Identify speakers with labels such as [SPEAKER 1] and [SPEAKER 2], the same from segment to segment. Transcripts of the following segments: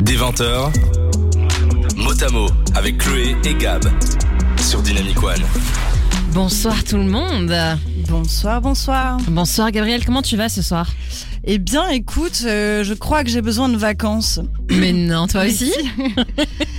[SPEAKER 1] Des 20h, mot à mot avec Chloé et Gab sur Dynamic One.
[SPEAKER 2] Bonsoir tout le monde.
[SPEAKER 3] Bonsoir, bonsoir.
[SPEAKER 2] Bonsoir Gabriel, comment tu vas ce soir?
[SPEAKER 3] Eh bien, écoute, euh, je crois que j'ai besoin de vacances.
[SPEAKER 2] Mais non, toi aussi?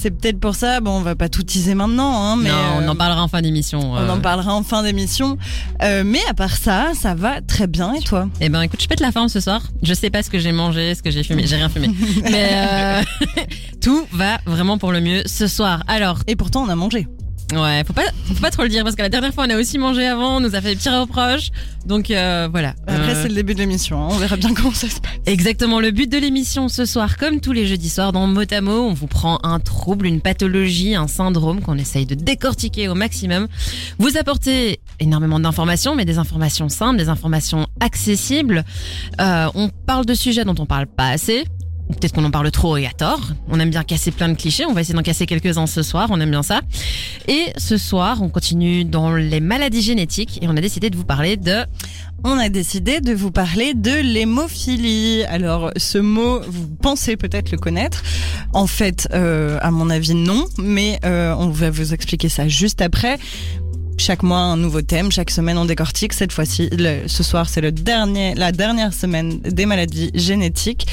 [SPEAKER 3] C'est peut-être pour ça, bon, on va pas tout teaser maintenant, hein, mais
[SPEAKER 2] Non, on
[SPEAKER 3] euh,
[SPEAKER 2] en parlera en fin d'émission.
[SPEAKER 3] on en parlera en fin d'émission. Euh, mais à part ça, ça va très bien, et toi?
[SPEAKER 2] Eh ben écoute, je pète la forme ce soir. Je sais pas ce que j'ai mangé, ce que j'ai fumé, j'ai rien fumé. Mais euh, tout va vraiment pour le mieux ce soir. Alors,
[SPEAKER 3] Et pourtant, on a mangé.
[SPEAKER 2] Ouais, faut pas, faut pas trop le dire parce que la dernière fois on a aussi mangé avant, on nous a fait des petits reproches. Donc euh, voilà.
[SPEAKER 3] Après,
[SPEAKER 2] Euh,
[SPEAKER 3] c'est le début de l'émission, hein, on verra bien comment ça se passe.
[SPEAKER 2] Exactement, le but de l'émission ce soir, comme tous les jeudis soirs dans Mot à Mot, on vous prend un trouble, une pathologie, un syndrome qu'on essaye de décortiquer au maximum. Vous apportez énormément d'informations, mais des informations simples, des informations accessibles. Euh, on parle de sujets dont on parle pas assez. Peut-être qu'on en parle trop et à tort. On aime bien casser plein de clichés. On va essayer d'en casser quelques-uns ce soir. On aime bien ça. Et ce soir, on continue dans les maladies génétiques et on a décidé de vous parler de
[SPEAKER 3] On a décidé de vous parler de l'hémophilie. Alors, ce mot, vous pensez peut-être le connaître. En fait, euh, à mon avis, non. Mais euh, on va vous expliquer ça juste après. Chaque mois, un nouveau thème. Chaque semaine, on décortique. Cette fois-ci, ce soir, c'est le dernier, la dernière semaine des maladies génétiques.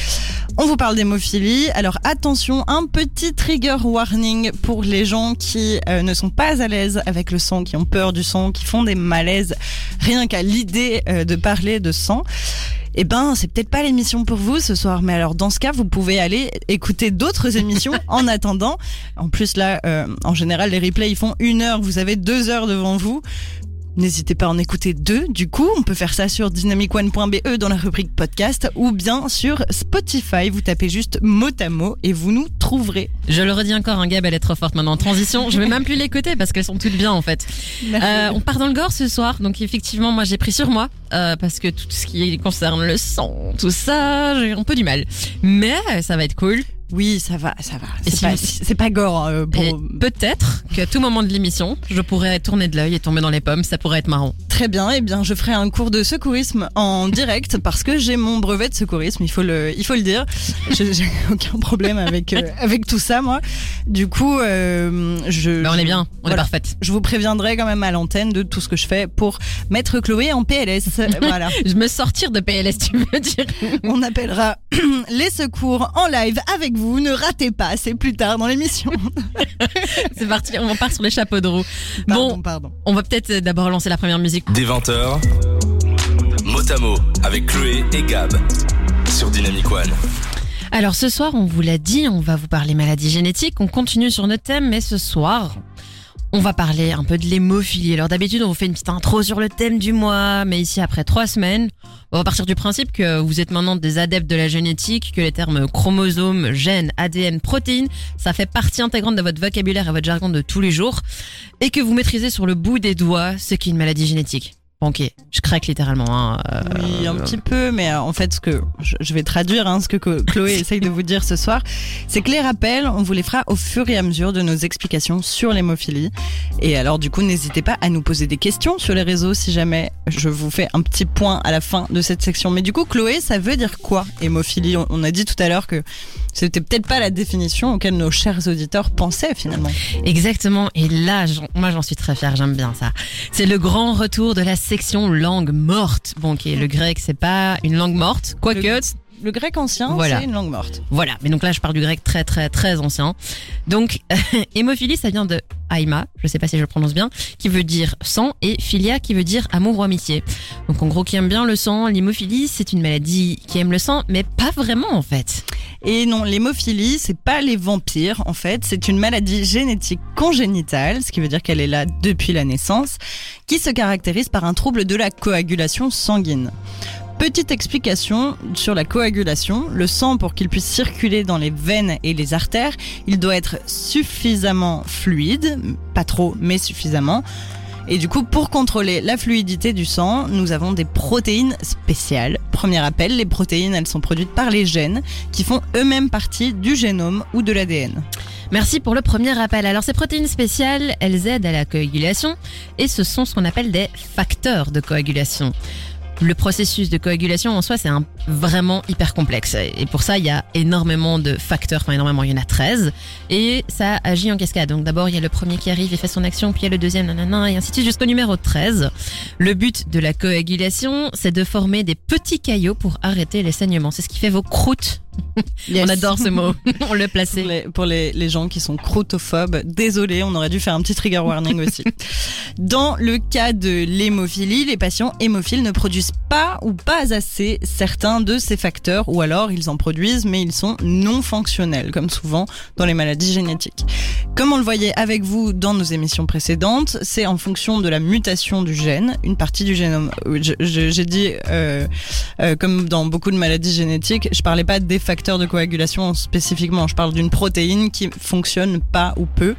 [SPEAKER 3] On vous parle d'hémophilie. Alors attention, un petit trigger warning pour les gens qui euh, ne sont pas à l'aise avec le sang, qui ont peur du sang, qui font des malaises rien qu'à l'idée euh, de parler de sang. Eh ben, c'est peut-être pas l'émission pour vous ce soir, mais alors dans ce cas, vous pouvez aller écouter d'autres émissions en attendant. En plus là, euh, en général, les replays ils font une heure, vous avez deux heures devant vous. N'hésitez pas à en écouter deux. Du coup, on peut faire ça sur dynamicone.be dans la rubrique podcast ou bien sur Spotify. Vous tapez juste mot à mot et vous nous trouverez.
[SPEAKER 2] Je le redis encore, un Gab, elle est trop forte maintenant en transition. Je vais même plus l'écouter parce qu'elles sont toutes bien en fait. Euh, on part dans le gore ce soir, donc effectivement, moi j'ai pris sur moi euh, parce que tout ce qui concerne le sang, tout ça, j'ai un peu du mal. Mais ça va être cool.
[SPEAKER 3] Oui, ça va, ça va. C'est
[SPEAKER 2] si
[SPEAKER 3] pas,
[SPEAKER 2] vous-
[SPEAKER 3] c'est pas gore. euh, pour-
[SPEAKER 2] peut-être qu'à tout moment de l'émission, je pourrais tourner de l'œil et tomber dans les pommes. Ça pourrait être marrant.
[SPEAKER 3] Très bien, eh bien, je ferai un cours de secourisme en direct parce que j'ai mon brevet de secourisme, il faut le, il faut le dire. Je- J'ai aucun problème avec euh, avec tout ça, moi. Du coup, euh, je.
[SPEAKER 2] Ben, on est bien, on
[SPEAKER 3] Voilà.
[SPEAKER 2] est parfaite.
[SPEAKER 3] Je vous préviendrai quand même à l'antenne de tout ce que je fais pour mettre Chloé en PLS. voilà.
[SPEAKER 2] Je me sortir de PLS, tu veux dire
[SPEAKER 3] On appellera les secours en live avec vous. Ne ratez pas, c'est plus tard dans l'émission.
[SPEAKER 2] C'est parti, on part sur les chapeaux de roue.
[SPEAKER 3] Pardon,
[SPEAKER 2] Bon,
[SPEAKER 3] pardon.
[SPEAKER 2] on va peut-être d'abord lancer la première musique.
[SPEAKER 1] Des 20h, mot à mot avec Chloé et Gab sur Dynamic One.
[SPEAKER 2] Alors ce soir, on vous l'a dit, on va vous parler maladies génétiques. On continue sur notre thème, mais ce soir, on va parler un peu de l'hémophilie. Alors d'habitude, on vous fait une petite intro sur le thème du mois, mais ici, après trois semaines, on va partir du principe que vous êtes maintenant des adeptes de la génétique, que les termes chromosomes, gènes, ADN, protéines, ça fait partie intégrante de votre vocabulaire et votre jargon de tous les jours, et que vous maîtrisez sur le bout des doigts ce qu'est une maladie génétique. Ok, je craque littéralement. Hein. euh,
[SPEAKER 3] Oui, un petit peu, mais euh, en fait, ce que je, vais traduire, hein, ce que Chloé essaye de vous dire ce soir, c'est que les rappels, on vous les fera au fur et à mesure de nos explications sur l'hémophilie. Et alors, du coup, n'hésitez pas à nous poser des questions sur les réseaux si jamais je vous fais un petit point à la fin de cette section. Mais du coup, Chloé, ça veut dire quoi, hémophilie? On, a dit tout à l'heure que c'était peut-être pas la définition auquel nos chers auditeurs pensaient finalement.
[SPEAKER 2] Exactement. Et là, moi, j'en suis très fière. J'aime bien ça. C'est le grand retour de la section langue morte. Bon, ok, le grec, c'est pas une langue morte, quoique.
[SPEAKER 3] Le- grec ancien,
[SPEAKER 2] Voilà.
[SPEAKER 3] c'est une langue morte.
[SPEAKER 2] Voilà. Mais donc là, je parle du grec très, très, très ancien. Donc, hémophilie, ça vient de aima, je sais pas si je le prononce bien, qui veut dire sang, et philia, qui veut dire amour ou amitié. Donc, en gros, qui aime bien le sang, l'hémophilie, c'est une maladie qui aime le sang, mais pas vraiment, en fait.
[SPEAKER 3] Et non, l'hémophilie, c'est pas les vampires, en fait. C'est une maladie génétique congénitale, ce qui veut dire qu'elle est là depuis la naissance, qui se caractérise par un trouble de la coagulation sanguine. Petite explication sur la coagulation. Le sang, pour qu'il puisse circuler dans les veines et les artères, il doit être suffisamment fluide, pas trop, mais suffisamment. Et du coup, pour contrôler la fluidité du sang, nous avons des protéines spéciales. Premier appel, les protéines, elles sont produites par les gènes, qui font eux-mêmes partie du génome ou de l'ADN.
[SPEAKER 2] Merci pour le premier rappel. Alors ces protéines spéciales, elles aident à la coagulation et ce sont ce qu'on appelle des facteurs de coagulation. Le processus de coagulation en soi, c'est vraiment hyper complexe. Et pour ça, il y a énormément de facteurs, enfin énormément, il y en a 13. Et ça agit en cascade. Donc d'abord, il y a le premier qui arrive et fait son action, puis il y a le deuxième, nanana, et ainsi de suite jusqu'au numéro 13. Le but de la coagulation, c'est de former des petits caillots pour arrêter les saignements. C'est ce qui fait vos croûtes.
[SPEAKER 3] Yes.
[SPEAKER 2] On adore ce mot. On le
[SPEAKER 3] Pour
[SPEAKER 2] plaçait.
[SPEAKER 3] les, pour les, les gens qui sont crotophobes, désolé, on aurait dû faire un petit trigger warning aussi. Dans le cas de l'hémophilie, les patients hémophiles ne produisent pas ou pas assez certains de ces facteurs, ou alors ils en produisent, mais ils sont non fonctionnels, comme souvent dans les maladies génétiques. Comme on le voyait avec vous dans nos émissions précédentes, c'est en fonction de la mutation du gène, une partie du génome. euh, J'ai dit, euh, euh, comme dans beaucoup de maladies génétiques, je parlais pas des facteurs de coagulation spécifiquement, je parle d'une protéine qui fonctionne pas ou peu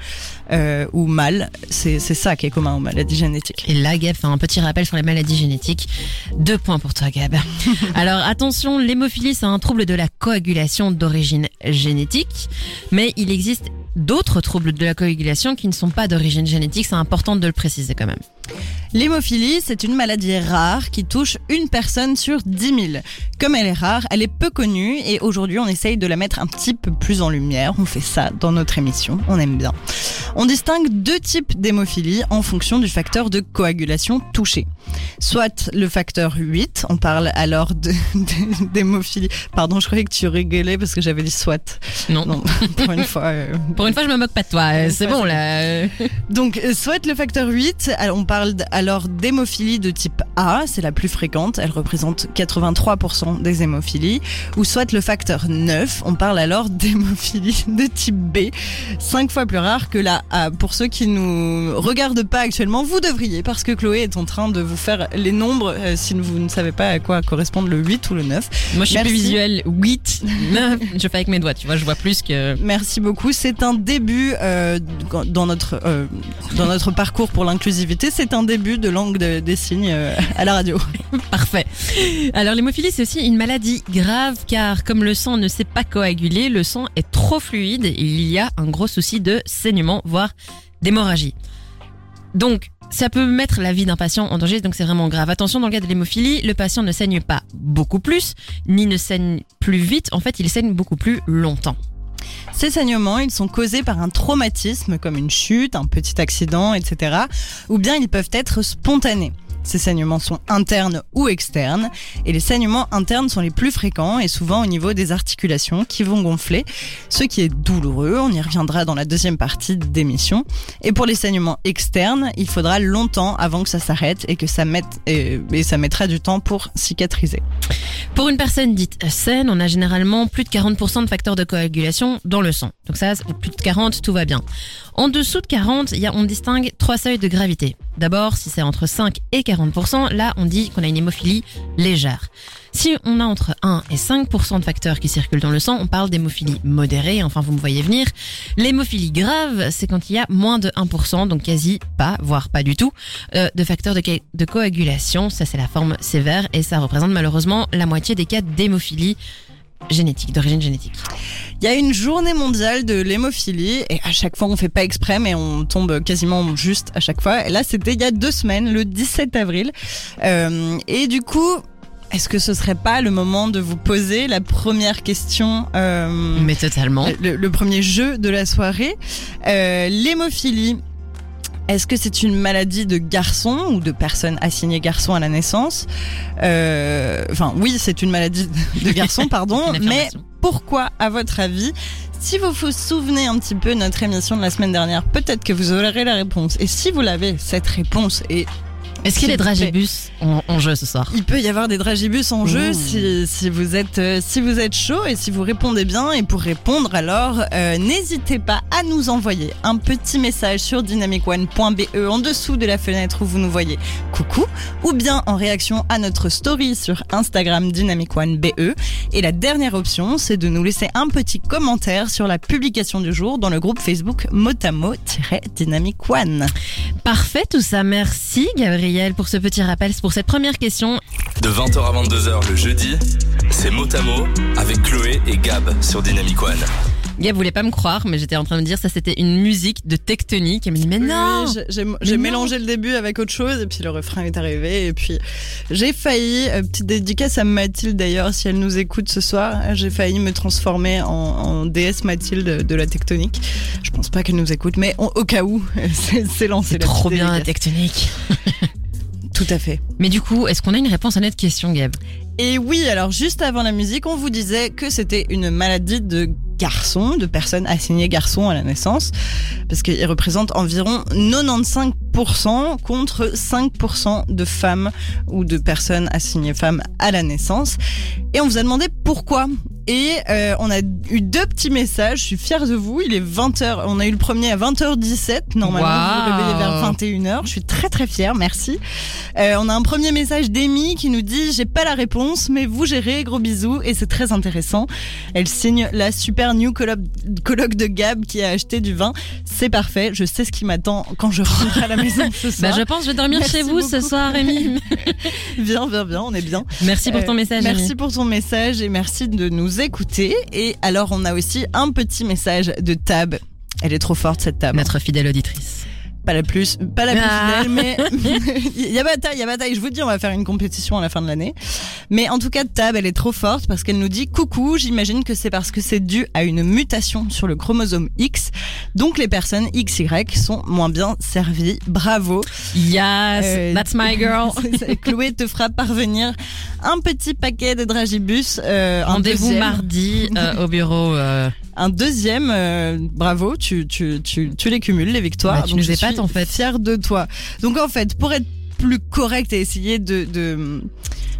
[SPEAKER 3] euh, ou mal. C'est c'est ça qui est commun aux maladies génétiques.
[SPEAKER 2] Et là, Gab fait un petit rappel sur les maladies génétiques. Deux points pour toi, Gab. Alors attention, l'hémophilie, c'est un trouble de la coagulation d'origine génétique, mais il existe d'autres troubles de la coagulation qui ne sont pas d'origine génétique. C'est important de le préciser quand même.
[SPEAKER 3] L'hémophilie, c'est une maladie rare qui touche une personne sur 10 000. Comme elle est rare, elle est peu connue et aujourd'hui on essaye de la mettre un petit peu plus en lumière. On fait ça dans notre émission, on aime bien. On distingue deux types d'hémophilie en fonction du facteur de coagulation touché. Soit le facteur 8, on parle alors d'hémophilie. Pardon, je croyais que tu rigolais parce que j'avais dit soit.
[SPEAKER 2] Non.
[SPEAKER 3] Non, pour une fois. euh,
[SPEAKER 2] Pour une fois, je me moque pas de toi. C'est bon là.
[SPEAKER 3] Donc, euh, soit le facteur 8, alors, on parle d- alors d'hémophilie de type A, c'est la plus fréquente, elle représente 83% des hémophilies, ou soit le facteur 9, on parle alors d'hémophilie de type B, 5 fois plus rare que la A. Pour ceux qui nous regardent pas actuellement, vous devriez, parce que Chloé est en train de vous faire les nombres, euh, si vous ne savez pas à quoi correspondent le 8 ou le 9.
[SPEAKER 2] Moi, je suis plus visuel. 8, 9. Je fais avec mes doigts. Tu vois, je vois plus que.
[SPEAKER 3] Merci beaucoup. C'est un début euh, dans notre euh, dans notre parcours pour l'inclusivité. C'est un début de langue de- des signes euh, à la radio.
[SPEAKER 2] Parfait. Alors l'hémophilie c'est aussi une maladie grave car comme le sang ne s'est pas coagulé, le sang est trop fluide et il y a un gros souci de saignement voire d'hémorragie. Donc ça peut mettre la vie d'un patient en danger, donc c'est vraiment grave. Attention, dans le cas de l'hémophilie, le patient ne saigne pas beaucoup plus, ni ne saigne plus vite, en fait il saigne beaucoup plus longtemps.
[SPEAKER 3] Ces saignements, ils sont causés par un traumatisme comme une chute, un petit accident, etc. Ou bien ils peuvent être spontanés. Ces saignements sont internes ou externes et les saignements internes sont les plus fréquents et souvent au niveau des articulations qui vont gonfler, ce qui est douloureux, on y reviendra dans la deuxième partie d'émission. Et pour les saignements externes, il faudra longtemps avant que ça s'arrête et que ça mette et, ça mettra du temps pour cicatriser.
[SPEAKER 2] Pour une personne dite saine, on a généralement plus de 40% de facteurs de coagulation dans le sang. Donc ça, plus de 40, tout va bien. En dessous de 40, il y on distingue trois seuils de gravité. D'abord, si c'est entre 5 et 40%, là, on dit qu'on a une hémophilie légère. Si on a entre 1 et 5% de facteurs qui circulent dans le sang, on parle d'hémophilie modérée, enfin vous me voyez venir. L'hémophilie grave, c'est quand il y a moins de 1%, donc quasi pas, voire pas du tout, euh, de facteurs de, de coagulation. Ça, c'est la forme sévère et ça représente malheureusement la moitié des cas d'hémophilie génétique, d'origine génétique.
[SPEAKER 3] Il y a une journée mondiale de l'hémophilie et à chaque fois on fait pas exprès mais on tombe quasiment juste à chaque fois. Et là c'était il y a deux semaines, le 17 avril. Euh, et du coup, est-ce que ce serait pas le moment de vous poser la première question euh,
[SPEAKER 2] Mais totalement.
[SPEAKER 3] le, le premier jeu de la soirée. Euh, L'hémophilie, est-ce que c'est une maladie de garçon ou de personnes assignées garçon à la naissance Euh, Enfin, oui, c'est une maladie de garçon, pardon, mais pourquoi, à votre avis si vous vous souvenez un petit peu de notre émission de la semaine dernière, peut-être que vous aurez la réponse. Et si vous l'avez, cette réponse, et
[SPEAKER 2] Est-ce qu'il y a des dragibus en, en jeu ce soir
[SPEAKER 3] il peut y avoir des dragibus en jeu si, si vous êtes euh, si vous êtes chaud et si vous répondez bien. Et pour répondre, alors euh, n'hésitez pas à nous envoyer un petit message sur dynamicone.be en dessous de la fenêtre où vous nous voyez. Coucou, ou bien en réaction à notre story sur Instagram dynamicone.be. Et la dernière option, c'est de nous laisser un petit commentaire sur la publication du jour dans le groupe Facebook Motamo-Dynamic One.
[SPEAKER 2] Parfait tout ça, merci Gabriel pour ce petit rappel, pour cette première question.
[SPEAKER 1] De 20h à 22h le jeudi, c'est mot à mot avec Chloé et Gab sur Dynamic One.
[SPEAKER 2] Gab voulait pas me croire, mais j'étais en train de me dire ça c'était une musique de tectonique. Elle me dit mais non
[SPEAKER 3] Oui, j'ai- j'ai j'ai
[SPEAKER 2] non.
[SPEAKER 3] mélangé le début avec autre chose et puis le refrain est arrivé et puis j'ai failli, euh, petite dédicace à Mathilde d'ailleurs si elle nous écoute ce soir, j'ai failli me transformer en, en déesse Mathilde de la tectonique. Je pense pas qu'elle nous écoute mais on- au cas où, c'est c'est lancé.
[SPEAKER 2] C'est
[SPEAKER 3] la
[SPEAKER 2] trop bien la tectonique.
[SPEAKER 3] Tout à fait.
[SPEAKER 2] Mais du coup, est-ce qu'on a une réponse à notre question, Gab?
[SPEAKER 3] Et oui, alors juste avant la musique, on vous disait que c'était une maladie de garçons, de personnes assignées garçons à la naissance, parce qu'ils représentent environ 95% contre 5% de femmes ou de personnes assignées femmes à la naissance. Et on vous a demandé pourquoi. Et euh, on a eu deux petits messages, je suis fière de vous, il est 20h, on a eu le premier à 20h17, normalement vous vous réveillez vers
[SPEAKER 2] Waouh.
[SPEAKER 3] 21h, je suis très très fière, merci. Euh, on a un premier message d'Amy qui nous dit j'ai pas la réponse mais vous gérez gros bisous et c'est très intéressant. Elle signe la super new coloc de Gab qui a acheté du vin. C'est parfait, je sais ce qui m'attend quand je rentre à la maison ce
[SPEAKER 2] Bah, je pense que je vais dormir
[SPEAKER 3] Merci
[SPEAKER 2] chez vous ce soir, Rémi.
[SPEAKER 3] Viens, viens, viens, on est bien.
[SPEAKER 2] Merci pour ton
[SPEAKER 3] Euh,
[SPEAKER 2] message.
[SPEAKER 3] Merci pour ton message et merci de nous écouter. Et alors on a aussi un petit message de Tab. Elle est trop forte cette Tab.
[SPEAKER 2] Notre fidèle auditrice.
[SPEAKER 3] Pas la plus, pas la plus
[SPEAKER 2] Ah.
[SPEAKER 3] fidèle, mais il y a bataille, il y a bataille. Je vous dis, on va faire une compétition à la fin de l'année. Mais en tout cas, Tab, elle est trop forte parce qu'elle nous dit coucou. J'imagine que c'est parce que c'est dû à une mutation sur le chromosome X. Donc les personnes XY sont moins bien servies. Bravo.
[SPEAKER 2] Yes,
[SPEAKER 3] Euh,
[SPEAKER 2] that's my girl.
[SPEAKER 3] Chloé te fera parvenir un petit paquet de dragibus. euh,
[SPEAKER 2] Rendez-vous mardi euh, au bureau. euh,
[SPEAKER 3] Un deuxième, bravo, tu, tu, tu, tu les cumules, les victoires.
[SPEAKER 2] Bah, tu
[SPEAKER 3] Donc,
[SPEAKER 2] nous
[SPEAKER 3] je
[SPEAKER 2] épates,
[SPEAKER 3] suis
[SPEAKER 2] en fait.
[SPEAKER 3] Fière de toi. Donc en fait, pour être plus correct et essayer de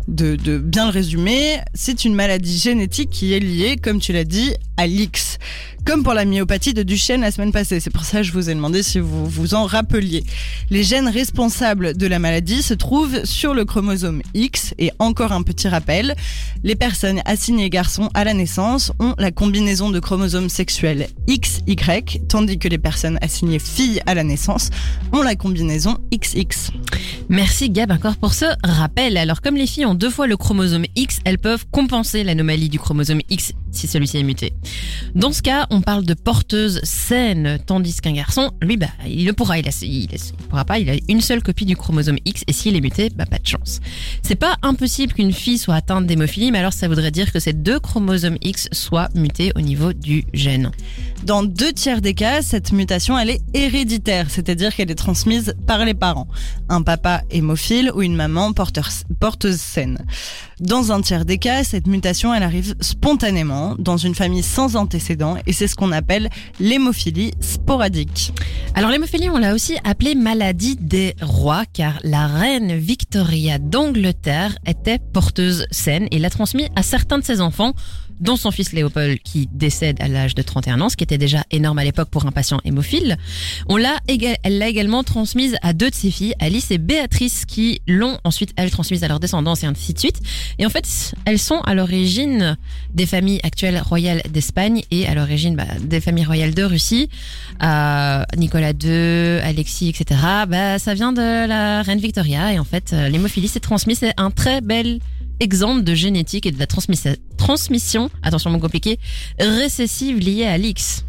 [SPEAKER 3] bien le résumer, c'est une maladie génétique qui est liée, comme tu l'as dit, à l'X. Comme pour la myopathie de Duchenne la semaine passée. C'est pour ça que je vous ai demandé si vous vous en rappeliez. Les gènes responsables de la maladie se trouvent sur le chromosome X. Et encore un petit rappel, les personnes assignées garçons à la naissance ont la combinaison de chromosomes sexuels XY, tandis que les personnes assignées filles à la naissance ont la combinaison XX.
[SPEAKER 2] Merci Gab encore pour ce rappel. Alors comme les filles ont deux fois le chromosome X, elles peuvent compenser l'anomalie du chromosome X si celui-ci est muté. Dans ce cas, on parle de porteuse saine, tandis qu'un garçon, lui, bah, il le pourra, il, pourra pas, il a une seule copie du chromosome X et s'il est muté, bah, pas de chance. C'est pas impossible qu'une fille soit atteinte d'hémophilie, mais alors ça voudrait dire que ces deux chromosomes X soient mutés au niveau du gène.
[SPEAKER 3] Dans deux tiers des cas, cette mutation, elle est héréditaire, c'est-à-dire qu'elle est transmise par les parents. Un papa hémophile ou une maman porteuse saine. Dans un tiers des cas, cette mutation, elle arrive spontanément dans une famille sans antécédents et c'est ce qu'on appelle l'hémophilie sporadique.
[SPEAKER 2] Alors l'hémophilie, on l'a aussi appelée maladie des rois, car la reine Victoria d'Angleterre était porteuse saine et l'a transmis à certains de ses enfants, dont son fils Léopold qui décède à l'âge de 31 ans, ce qui était déjà énorme à l'époque pour un patient hémophile. On l'a, elle l'a également transmise à deux de ses filles, Alice et Béatrice, qui l'ont ensuite, elles, transmise à leurs descendants et ainsi de suite. Et en fait, elles sont à l'origine des familles actuelles royales d'Espagne et à l'origine bah, des familles royales de Russie. Euh, Nicolas II, Alexis, etc. Bah, ça vient de la reine Victoria et en fait, euh, l'hémophilie s'est transmise. C'est un très bel exemple de génétique et de la transmission, attention mot compliqué, récessive liée à l'X.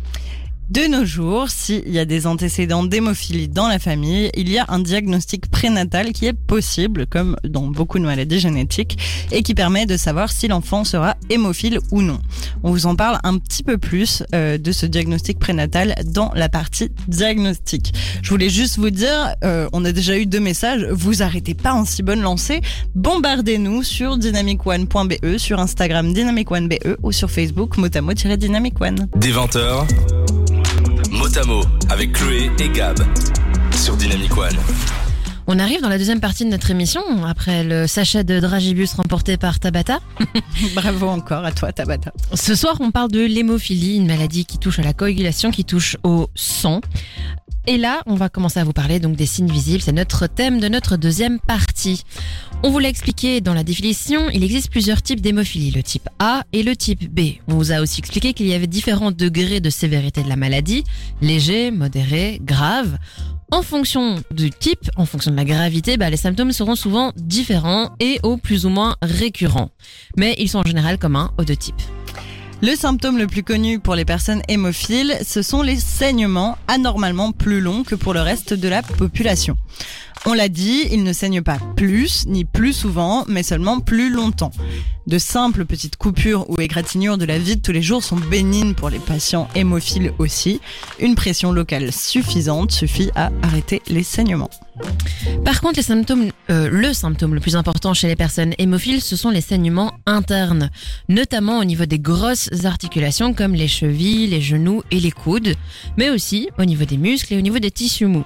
[SPEAKER 3] De nos jours, s'il y a des antécédents d'hémophilie dans la famille, il y a un diagnostic prénatal qui est possible, comme dans beaucoup de maladies génétiques, et qui permet de savoir si l'enfant sera hémophile ou non. On vous en parle un petit peu plus euh, de ce diagnostic prénatal dans la partie diagnostic. Je voulais juste vous dire, euh, on a déjà eu deux messages, vous arrêtez pas en si bonne lancée, bombardez-nous sur dynamicone.be, sur Instagram dynamicone.be ou sur Facebook motamo-dynamic one.
[SPEAKER 1] Des 20h, Motamo avec Chloé et Gab sur Dynamic One.
[SPEAKER 2] On arrive dans la deuxième partie de notre émission, après le sachet de Dragibus remporté par Tabata.
[SPEAKER 3] Bravo encore à toi, Tabata.
[SPEAKER 2] Ce soir, on parle de l'hémophilie, une maladie qui touche à la coagulation, qui touche au sang. Et là, on va commencer à vous parler donc des signes visibles. C'est notre thème de notre deuxième partie. On vous l'a expliqué dans la définition, il existe plusieurs types d'hémophilie, le type A et le type B. On vous a aussi expliqué qu'il y avait différents degrés de sévérité de la maladie, léger, modéré, grave. En fonction du type, en fonction de la gravité, bah, les symptômes seront souvent différents et au plus ou moins récurrents. Mais ils sont en général communs aux deux types.
[SPEAKER 3] Le symptôme le plus connu pour les personnes hémophiles, ce sont les saignements anormalement plus longs que pour le reste de la population. On l'a dit, ils ne saignent pas plus ni plus souvent, mais seulement plus longtemps. De simples petites coupures ou égratignures de la vie de tous les jours sont bénignes pour les patients hémophiles aussi. Une pression locale suffisante suffit à arrêter les saignements.
[SPEAKER 2] Par contre, les symptômes, euh, le symptôme le plus important chez les personnes hémophiles, ce sont les saignements internes, notamment au niveau des grosses articulations comme les chevilles, les genoux et les coudes, mais aussi au niveau des muscles et au niveau des tissus mous.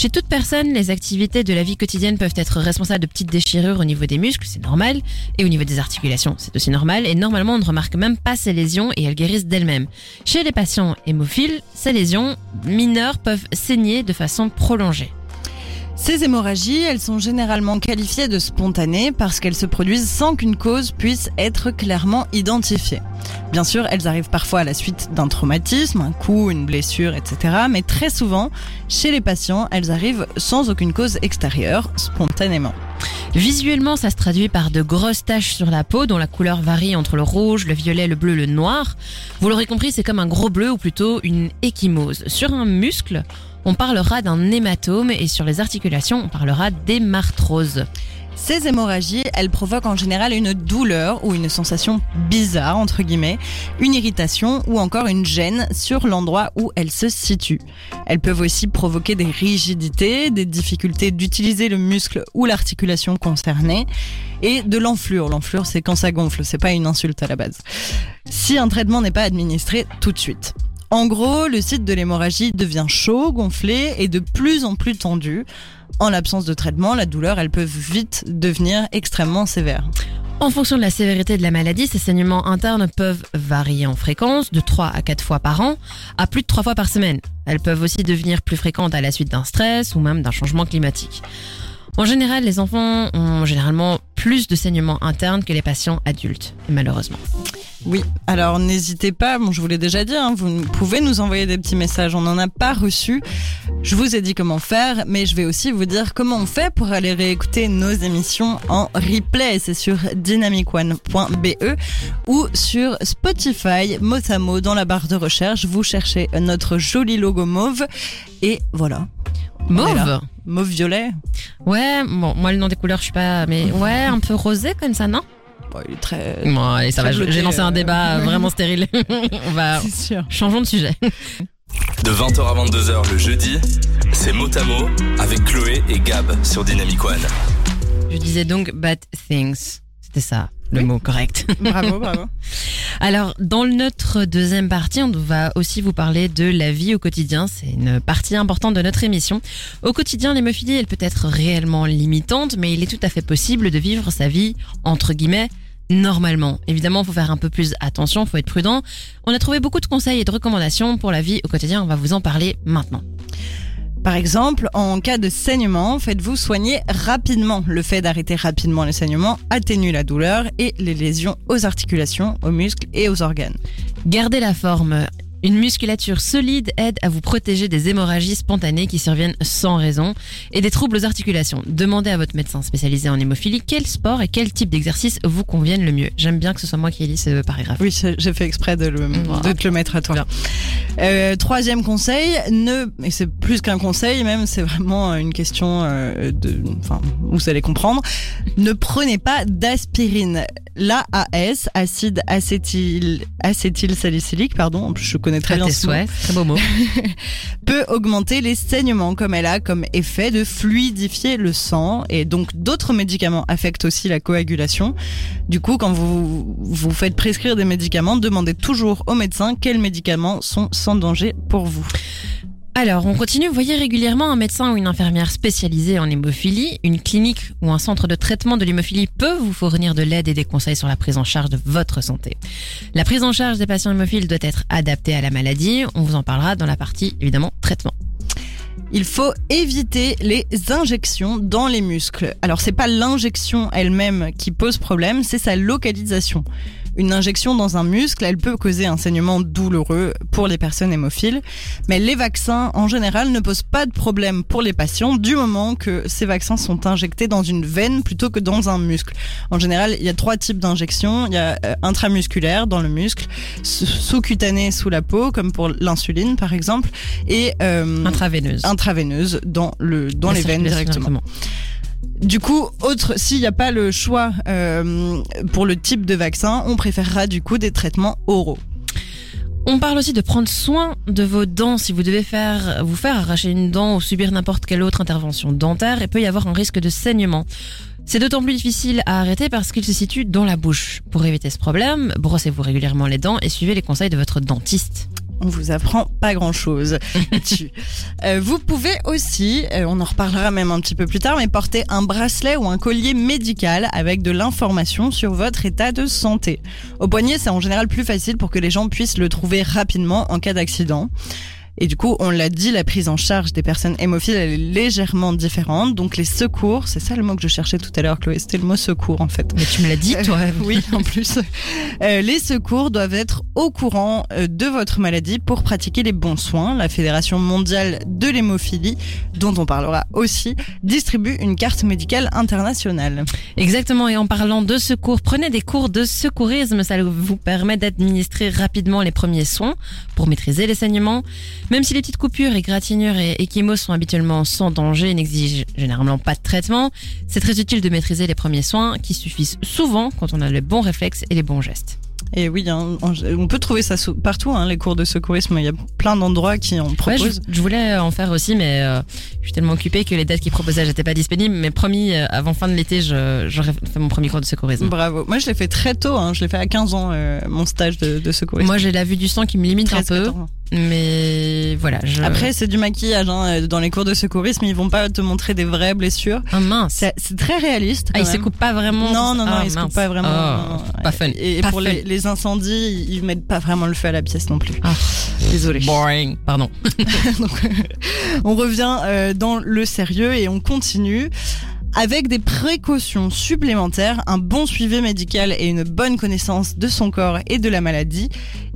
[SPEAKER 2] Chez toute personne, les activités de la vie quotidienne peuvent être responsables de petites déchirures au niveau des muscles, c'est normal, et au niveau des articulations, c'est aussi normal, et normalement on ne remarque même pas ces lésions et elles guérissent d'elles-mêmes. Chez les patients hémophiles, ces lésions mineures peuvent saigner de façon prolongée.
[SPEAKER 3] Ces hémorragies, elles sont généralement qualifiées de spontanées parce qu'elles se produisent sans qu'une cause puisse être clairement identifiée. Bien sûr, elles arrivent parfois à la suite d'un traumatisme, un coup, une blessure, etc. Mais très souvent, chez les patients, elles arrivent sans aucune cause extérieure, spontanément.
[SPEAKER 2] Visuellement, ça se traduit par de grosses taches sur la peau dont la couleur varie entre le rouge, le violet, le bleu, le noir. Vous l'aurez compris, c'est comme un gros bleu ou plutôt une échymose. Sur un muscle, on parlera d'un hématome et sur les articulations, on parlera d'hémarthrose.
[SPEAKER 3] Ces hémorragies, elles provoquent en général une douleur ou une sensation bizarre, entre guillemets, une irritation ou encore une gêne sur l'endroit où elles se situent. Elles peuvent aussi provoquer des rigidités, des difficultés d'utiliser le muscle ou l'articulation concernée et de l'enflure. L'enflure, c'est quand ça gonfle, c'est pas une insulte à la base. Si un traitement n'est pas administré tout de suite. En gros, le site de l'hémorragie devient chaud, gonflé et de plus en plus tendu. En l'absence de traitement, la douleur, elle peut vite devenir extrêmement sévère.
[SPEAKER 2] En fonction de la sévérité de la maladie, ces saignements internes peuvent varier en fréquence de 3 à 4 fois par an à plus de 3 fois par semaine. Elles peuvent aussi devenir plus fréquentes à la suite d'un stress ou même d'un changement climatique. En général, les enfants ont généralement plus de saignements internes que les patients adultes, malheureusement.
[SPEAKER 3] Oui, alors n'hésitez pas, bon je vous l'ai déjà dit, hein, vous pouvez nous envoyer des petits messages, on n'en a pas reçu. Je vous ai dit comment faire, mais je vais aussi vous dire comment on fait pour aller réécouter nos émissions en replay. C'est sur dynamicone.be ou sur Spotify, mot à mot, dans la barre de recherche. Vous cherchez notre joli logo mauve et voilà.
[SPEAKER 2] Mauve
[SPEAKER 3] Mauve violet.
[SPEAKER 2] Ouais, bon, moi le nom des couleurs, je suis pas, mais ouais, un peu rosé comme ça, non?
[SPEAKER 3] Bon, il est très.
[SPEAKER 2] Bon, allez, ça
[SPEAKER 3] Très
[SPEAKER 2] va, j'ai lancé un
[SPEAKER 3] euh,
[SPEAKER 2] débat vraiment stérile. On va,
[SPEAKER 3] C'est sûr.
[SPEAKER 2] changeons de sujet.
[SPEAKER 1] De 20h à 22h le jeudi, c'est mot à mot avec Chloé et Gab sur Dynamic One.
[SPEAKER 2] Je disais donc bad things. C'était ça, le
[SPEAKER 3] Oui.
[SPEAKER 2] mot correct.
[SPEAKER 3] Bravo, bravo.
[SPEAKER 2] Alors, dans notre deuxième partie, on va aussi vous parler de la vie au quotidien. C'est une partie importante de notre émission. Au quotidien, l'hémophilie, elle peut être réellement limitante, mais il est tout à fait possible de vivre sa vie, entre guillemets, normalement. Évidemment, il faut faire un peu plus attention, il faut être prudent. On a trouvé beaucoup de conseils et de recommandations pour la vie au quotidien. On va vous en parler maintenant.
[SPEAKER 3] Par exemple, en cas de saignement, faites-vous soigner rapidement. Le fait d'arrêter rapidement les saignements atténue la douleur et les lésions aux articulations, aux muscles et aux organes.
[SPEAKER 2] Gardez la forme. Une musculature solide aide à vous protéger des hémorragies spontanées qui surviennent sans raison et des troubles aux articulations. Demandez à votre médecin spécialisé en hémophilie quel sport et quel type d'exercice vous conviennent le mieux. J'aime bien que ce soit moi qui ai lu ce paragraphe.
[SPEAKER 3] Oui, j'ai fait exprès de, le,
[SPEAKER 2] Voilà.
[SPEAKER 3] de te le mettre à toi. Euh, troisième conseil, ne, et c'est plus qu'un conseil même, c'est vraiment une question euh, de, enfin, vous allez comprendre. Ne prenez pas d'aspirine. L'AAS, acide acétyl, acétylsalicylique, pardon, en plus je connais très bien ce mot,
[SPEAKER 2] très beau mot.
[SPEAKER 3] peut augmenter les saignements comme elle a comme effet de fluidifier le sang et donc d'autres médicaments affectent aussi la coagulation. Du coup, quand vous vous faites prescrire des médicaments, demandez toujours au médecin quels médicaments sont sans danger pour vous.
[SPEAKER 2] Alors, on continue. Voyez régulièrement un médecin ou une infirmière spécialisée en hémophilie. Une clinique ou un centre de traitement de l'hémophilie peut vous fournir de l'aide et des conseils sur la prise en charge de votre santé. La prise en charge des patients hémophiles doit être adaptée à la maladie. On vous en parlera dans la partie, évidemment, traitement.
[SPEAKER 3] Il faut éviter les injections dans les muscles. Alors c'est pas l'injection elle-même qui pose problème, c'est sa localisation. Une injection dans un muscle, elle peut causer un saignement douloureux pour les personnes hémophiles, mais les vaccins en général ne posent pas de problème pour les patients du moment que ces vaccins sont injectés dans une veine plutôt que dans un muscle. En général, il y a trois types d'injections. Il y a euh, intramusculaire dans le muscle, sous-cutané sous la peau, comme pour l'insuline par exemple, et euh,
[SPEAKER 2] intraveineuse.
[SPEAKER 3] intraveineuse dans le dans les veines directement. Du coup, autre, s'il n'y a pas le choix euh, pour le type de vaccin, on préférera du coup des traitements oraux.
[SPEAKER 2] On parle aussi de prendre soin de vos dents si vous devez faire, vous faire arracher une dent ou subir n'importe quelle autre intervention dentaire. Il peut y avoir un risque de saignement. C'est d'autant plus difficile à arrêter parce qu'il se situe dans la bouche. Pour éviter ce problème, brossez-vous régulièrement les dents et suivez les conseils de votre dentiste
[SPEAKER 3] on vous apprend pas grand chose dessus. Euh, vous pouvez aussi, euh, on en reparlera même un petit peu plus tard, mais porter un bracelet ou un collier médical avec de l'information sur votre état de santé. Au poignet, c'est en général plus facile pour que les gens puissent le trouver rapidement en cas d'accident. Et du coup, on l'a dit, la prise en charge des personnes hémophiles, elle est légèrement différente. Donc les secours, c'est ça le mot que je cherchais tout à l'heure, Chloé, c'était le mot secours en fait.
[SPEAKER 2] Mais tu me l'as dit, toi.
[SPEAKER 3] oui, en plus. Euh, les secours doivent être au courant euh, de votre maladie pour pratiquer les bons soins. La Fédération mondiale de l'hémophilie, dont on parlera aussi, distribue une carte médicale internationale.
[SPEAKER 2] Exactement. Et en parlant de secours, prenez des cours de secourisme. Ça vous permet d'administrer rapidement les premiers soins pour maîtriser les saignements. Même si les petites coupures, égratignures et échymoses sont habituellement sans danger et n'exigent généralement pas de traitement, c'est très utile de maîtriser les premiers soins qui suffisent souvent quand on a les bons réflexes et les bons gestes.
[SPEAKER 3] Et oui, hein, on peut trouver ça partout, hein, les cours de secourisme. Il y a plein d'endroits qui en proposent.
[SPEAKER 2] je, voulais en faire aussi, mais euh, je suis tellement occupée que les dates qu'ils proposaient n'étaient pas disponibles. Mais promis, euh, avant fin de l'été, j'aurais fait mon premier cours de secourisme.
[SPEAKER 3] Bravo. Moi, je l'ai fait très tôt. Hein. Je l'ai fait à 15 ans, euh, mon stage de, de secourisme.
[SPEAKER 2] Moi, j'ai la vue du sang qui me limite un peu. Mais voilà. Je...
[SPEAKER 3] Après, c'est du maquillage. Hein. Dans les cours de secourisme, ils vont pas te montrer des vraies blessures.
[SPEAKER 2] Ah mince.
[SPEAKER 3] C'est très réaliste.
[SPEAKER 2] ah, ils se coupent pas vraiment.
[SPEAKER 3] Non, non, non, ah, ils se coupent pas vraiment.
[SPEAKER 2] Oh, pas fun.
[SPEAKER 3] Et, pour Les, les, incendies, ils mettent pas vraiment le feu à la pièce non plus. Ah. Désolé.
[SPEAKER 2] Boring. Pardon.
[SPEAKER 3] Donc, on revient euh, dans le sérieux et on continue. Avec des précautions supplémentaires, un bon suivi médical et une bonne connaissance de son corps et de la maladie,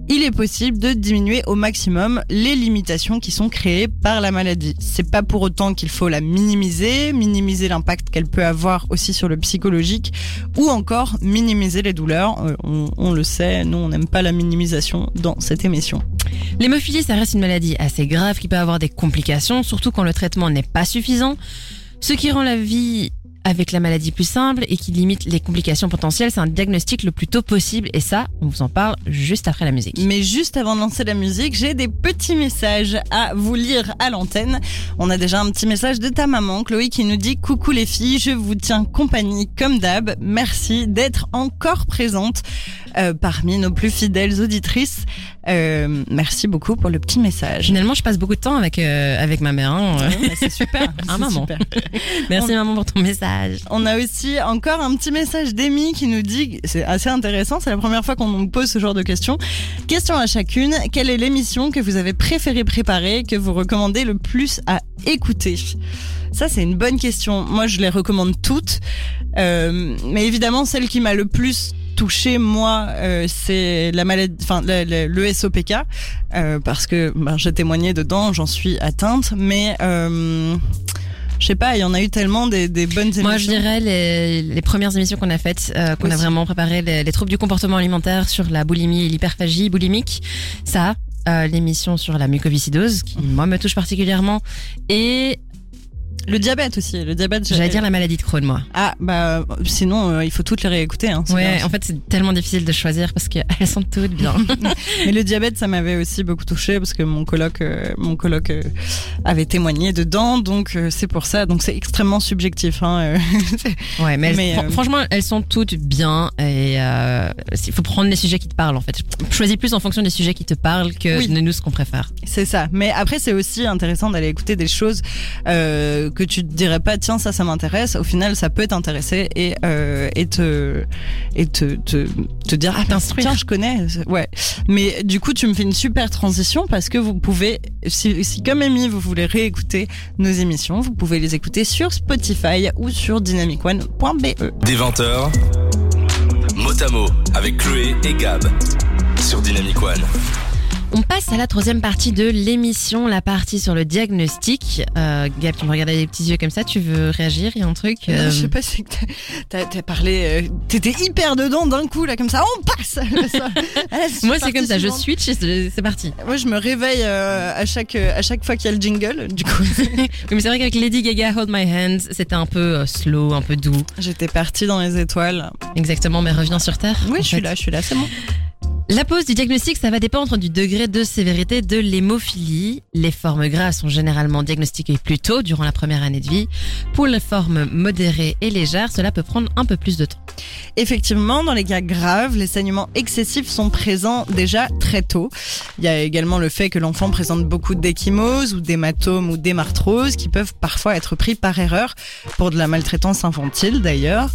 [SPEAKER 3] il est possible de diminuer au maximum les limitations qui sont créées par la maladie. C'est pas pour autant qu'il faut la minimiser, minimiser l'impact qu'elle peut avoir aussi sur le psychologique, ou encore minimiser les douleurs. Euh, on, le sait, nous on n'aime pas la minimisation dans cette émission.
[SPEAKER 2] L'hémophilie, ça reste une maladie assez grave qui peut avoir des complications, surtout quand le traitement n'est pas suffisant. Ce qui rend la vie avec la maladie plus simple et qui limite les complications potentielles, c'est un diagnostic le plus tôt possible et ça, on vous en parle juste après la musique.
[SPEAKER 3] Mais juste avant de lancer la musique, j'ai des petits messages à vous lire à l'antenne. On a déjà un petit message de ta maman, Chloé, qui nous dit Coucou les filles, je vous tiens compagnie comme d'hab. Merci d'être encore présente euh, parmi nos plus fidèles auditrices. Euh, merci beaucoup pour le petit message.
[SPEAKER 2] Finalement, je passe beaucoup de temps avec euh, avec ma mère. Hein.
[SPEAKER 3] c'est super.
[SPEAKER 2] ah, maman. merci maman pour ton message.
[SPEAKER 3] On a aussi encore un petit message d'Amy qui nous dit, c'est assez intéressant, c'est la première fois qu'on nous pose ce genre de questions. Question à chacune, quelle est l'émission que vous avez préféré préparer, que vous recommandez le plus à écouter? Ça, c'est une bonne question. Moi, je les recommande toutes. Euh, mais évidemment, celle qui m'a le plus touché moi euh, c'est la maladie enfin le, SOPK euh, parce que ben, j'ai témoigné dedans j'en suis atteinte mais euh, je sais pas, il y en a eu tellement des, bonnes émissions.
[SPEAKER 2] Moi, je dirais les, premières émissions qu'on a faites, euh, qu'on a vraiment préparé, les, troubles du comportement alimentaire sur la boulimie et l'hyperphagie boulimique. Ça, l'émission sur la mucoviscidose, qui moi me touche particulièrement, et
[SPEAKER 3] le diabète aussi, le diabète.
[SPEAKER 2] J'allais dire la maladie de Crohn, moi.
[SPEAKER 3] Ah, bah, sinon, euh, il faut toutes les réécouter. Hein,
[SPEAKER 2] ouais, en fait, c'est tellement difficile de choisir parce qu'elles sont toutes bien.
[SPEAKER 3] Mais le diabète, ça m'avait aussi beaucoup touché parce que mon coloc, euh, mon coloc euh, avait témoigné dedans, donc c'est pour ça. Donc c'est extrêmement subjectif. Hein,
[SPEAKER 2] ouais, mais, franchement, elles sont toutes bien et il faut prendre les sujets qui te parlent en fait. Choisis plus en fonction des sujets qui te parlent que de nous ce qu'on préfère.
[SPEAKER 3] C'est ça. Mais après, c'est aussi intéressant d'aller écouter des choses que tu te dirais pas tiens ça ça m'intéresse. Au final ça peut t'intéresser et euh, et te et te te, te dire ah tiens je connais. Ouais. Mais du coup tu me fais une super transition parce que vous pouvez si, si comme Amy vous voulez réécouter nos émissions vous pouvez les écouter sur Spotify ou sur dynamicone.be
[SPEAKER 1] des 20 Motamo avec Chloé et Gab sur Dynamic One.
[SPEAKER 2] On passe à la troisième partie de l'émission, la partie sur le diagnostic. Euh, Gab, tu me regardes avec des petits yeux comme ça, tu veux réagir Il y a un truc
[SPEAKER 3] Non,
[SPEAKER 2] euh,
[SPEAKER 3] Je sais pas, c'est que t'as- parlé, euh, t'étais hyper dedans d'un coup là comme ça. On passe. la
[SPEAKER 2] Moi, c'est comme ça, je switch et c'est c'est parti.
[SPEAKER 3] Moi, je me réveille à chaque à chaque fois qu'il y a le jingle. Du coup,
[SPEAKER 2] Oui, mais c'est vrai qu'avec Lady Gaga, Hold My Hands, c'était un peu slow, un peu doux.
[SPEAKER 3] j'étais partie dans les étoiles.
[SPEAKER 2] Exactement, mais reviens sur Terre.
[SPEAKER 3] Oui, je suis là, je suis là, c'est bon.
[SPEAKER 2] La pose du diagnostic, ça va dépendre du degré de sévérité de l'hémophilie. Les formes graves sont généralement diagnostiquées plus tôt, durant la première année de vie. Pour les formes modérées et légères, cela peut prendre un peu plus de temps.
[SPEAKER 3] Effectivement, dans les cas graves, les saignements excessifs sont présents déjà très tôt. Il y a également le fait que l'enfant présente beaucoup d'échymoses ou d'hématomes ou d'hémarthroses qui peuvent parfois être pris par erreur pour de la maltraitance infantile d'ailleurs.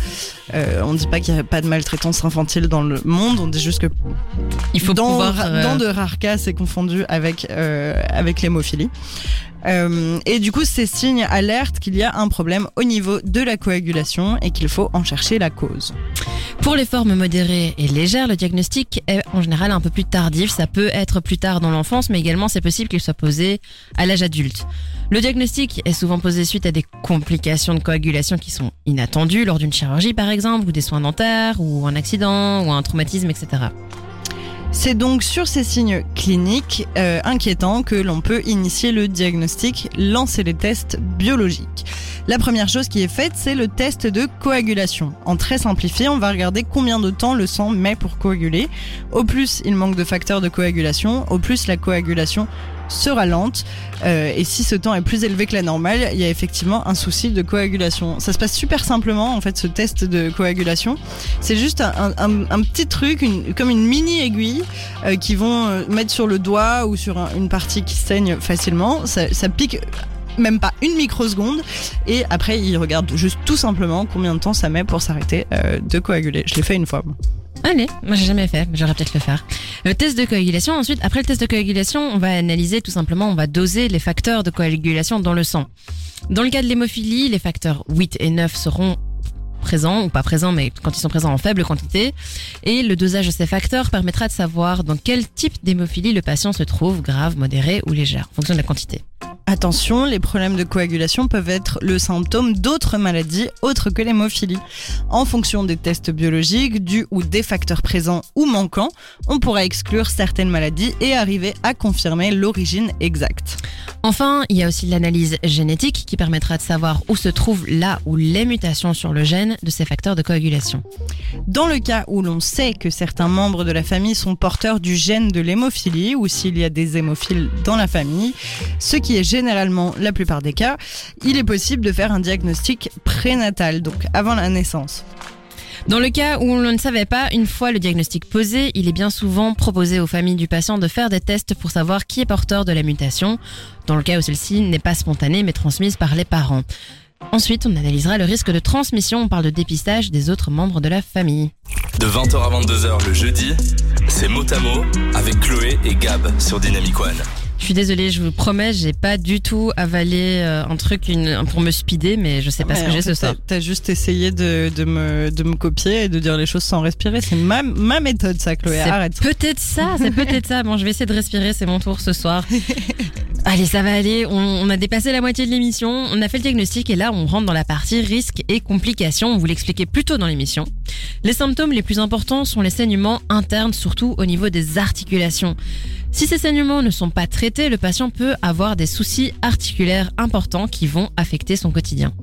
[SPEAKER 3] Euh, on ne dit pas qu'il n'y a pas de maltraitance infantile dans le monde, on dit juste que
[SPEAKER 2] Il faut
[SPEAKER 3] dans,
[SPEAKER 2] pouvoir... euh,
[SPEAKER 3] dans de rares cas, c'est confondu avec euh, avec l'hémophilie. Euh, et du coup, ces signes alertent qu'il y a un problème au niveau de la coagulation et qu'il faut en chercher la cause.
[SPEAKER 2] Pour les formes modérées et légères, le diagnostic est en général un peu plus tardif. Ça peut être plus tard dans l'enfance, mais également c'est possible qu'il soit posé à l'âge adulte. Le diagnostic est souvent posé suite à des complications de coagulation qui sont inattendues lors d'une chirurgie par exemple, ou des soins dentaires, ou un accident, ou un traumatisme, etc.
[SPEAKER 3] C'est donc sur ces signes cliniques euh, inquiétants que l'on peut initier le diagnostic, lancer les tests biologiques. La première chose qui est faite, c'est le test de coagulation. En très simplifié, on va regarder combien de temps le sang met pour coaguler. Au plus il manque de facteurs de coagulation, au plus la coagulation sera lente. Euh, et si ce temps est plus élevé que la normale, il y a effectivement un souci de coagulation. Ça se passe super simplement, en fait, ce test de coagulation. C'est juste un, petit truc, comme une mini aiguille euh, qui vont euh, mettre sur le doigt ou sur un- une partie qui saigne facilement. Ça, ça pique même pas une microseconde et après ils regardent juste tout simplement combien de temps ça met pour s'arrêter euh, de coaguler. Je l'ai fait une fois.
[SPEAKER 2] Allez, moi j'ai jamais fait, mais j'aurais peut-être le faire. Le test de coagulation, ensuite, après le test de coagulation, on va analyser tout simplement, on va doser les facteurs de coagulation dans le sang. Dans le cas de l'hémophilie, les facteurs 8 et 9 seront présents ou pas présents, mais quand ils sont présents en faible quantité. Et le dosage de ces facteurs permettra de savoir dans quel type d'hémophilie le patient se trouve, grave, modéré ou légère, en fonction de la quantité.
[SPEAKER 3] Attention, les problèmes de coagulation peuvent être le symptôme d'autres maladies autres que l'hémophilie. En fonction des tests biologiques, du ou des facteurs présents ou manquants, on pourra exclure certaines maladies et arriver à confirmer l'origine exacte.
[SPEAKER 2] Enfin, il y a aussi l'analyse génétique qui permettra de savoir où se trouvent là ou les mutations sur le gène de ces facteurs de coagulation.
[SPEAKER 3] Dans le cas où l'on sait que certains membres de la famille sont porteurs du gène de l'hémophilie ou s'il y a des hémophiles dans la famille, ce qui est généralement la plupart des cas, il est possible de faire un diagnostic prénatal, donc avant la naissance.
[SPEAKER 2] Dans le cas où on ne savait pas, une fois le diagnostic posé, il est bien souvent proposé aux familles du patient de faire des tests pour savoir qui est porteur de la mutation, dans le cas où celle-ci n'est pas spontanée mais transmise par les parents. Ensuite, on analysera le risque de transmission, on parle de dépistage des autres membres de la famille.
[SPEAKER 1] De 20h à 22h le jeudi, c'est Motamo avec Chloé et Gab sur Dynamic One.
[SPEAKER 2] Je suis désolée, je vous promets, j'ai pas du tout avalé euh, un truc une, pour me speeder, mais je sais pas
[SPEAKER 3] Ouais,
[SPEAKER 2] ce que j'ai ce soir.
[SPEAKER 3] T'as juste essayé de, de, me, de me copier et de dire les choses sans respirer. C'est ma, ma méthode, ça, Chloé.
[SPEAKER 2] C'est
[SPEAKER 3] Arrête.
[SPEAKER 2] peut-être ça, c'est peut-être ça. Bon, je vais essayer de respirer, c'est mon tour ce soir. Allez, ça va aller. On, on a dépassé la moitié de l'émission. On a fait le diagnostic et là, on rentre dans la partie risques et complications. On vous l'expliquait plus tôt dans l'émission. Les symptômes les plus importants sont les saignements internes, surtout au niveau des articulations. Si ces saignements ne sont pas traités, le patient peut avoir des soucis articulaires importants qui vont affecter son quotidien.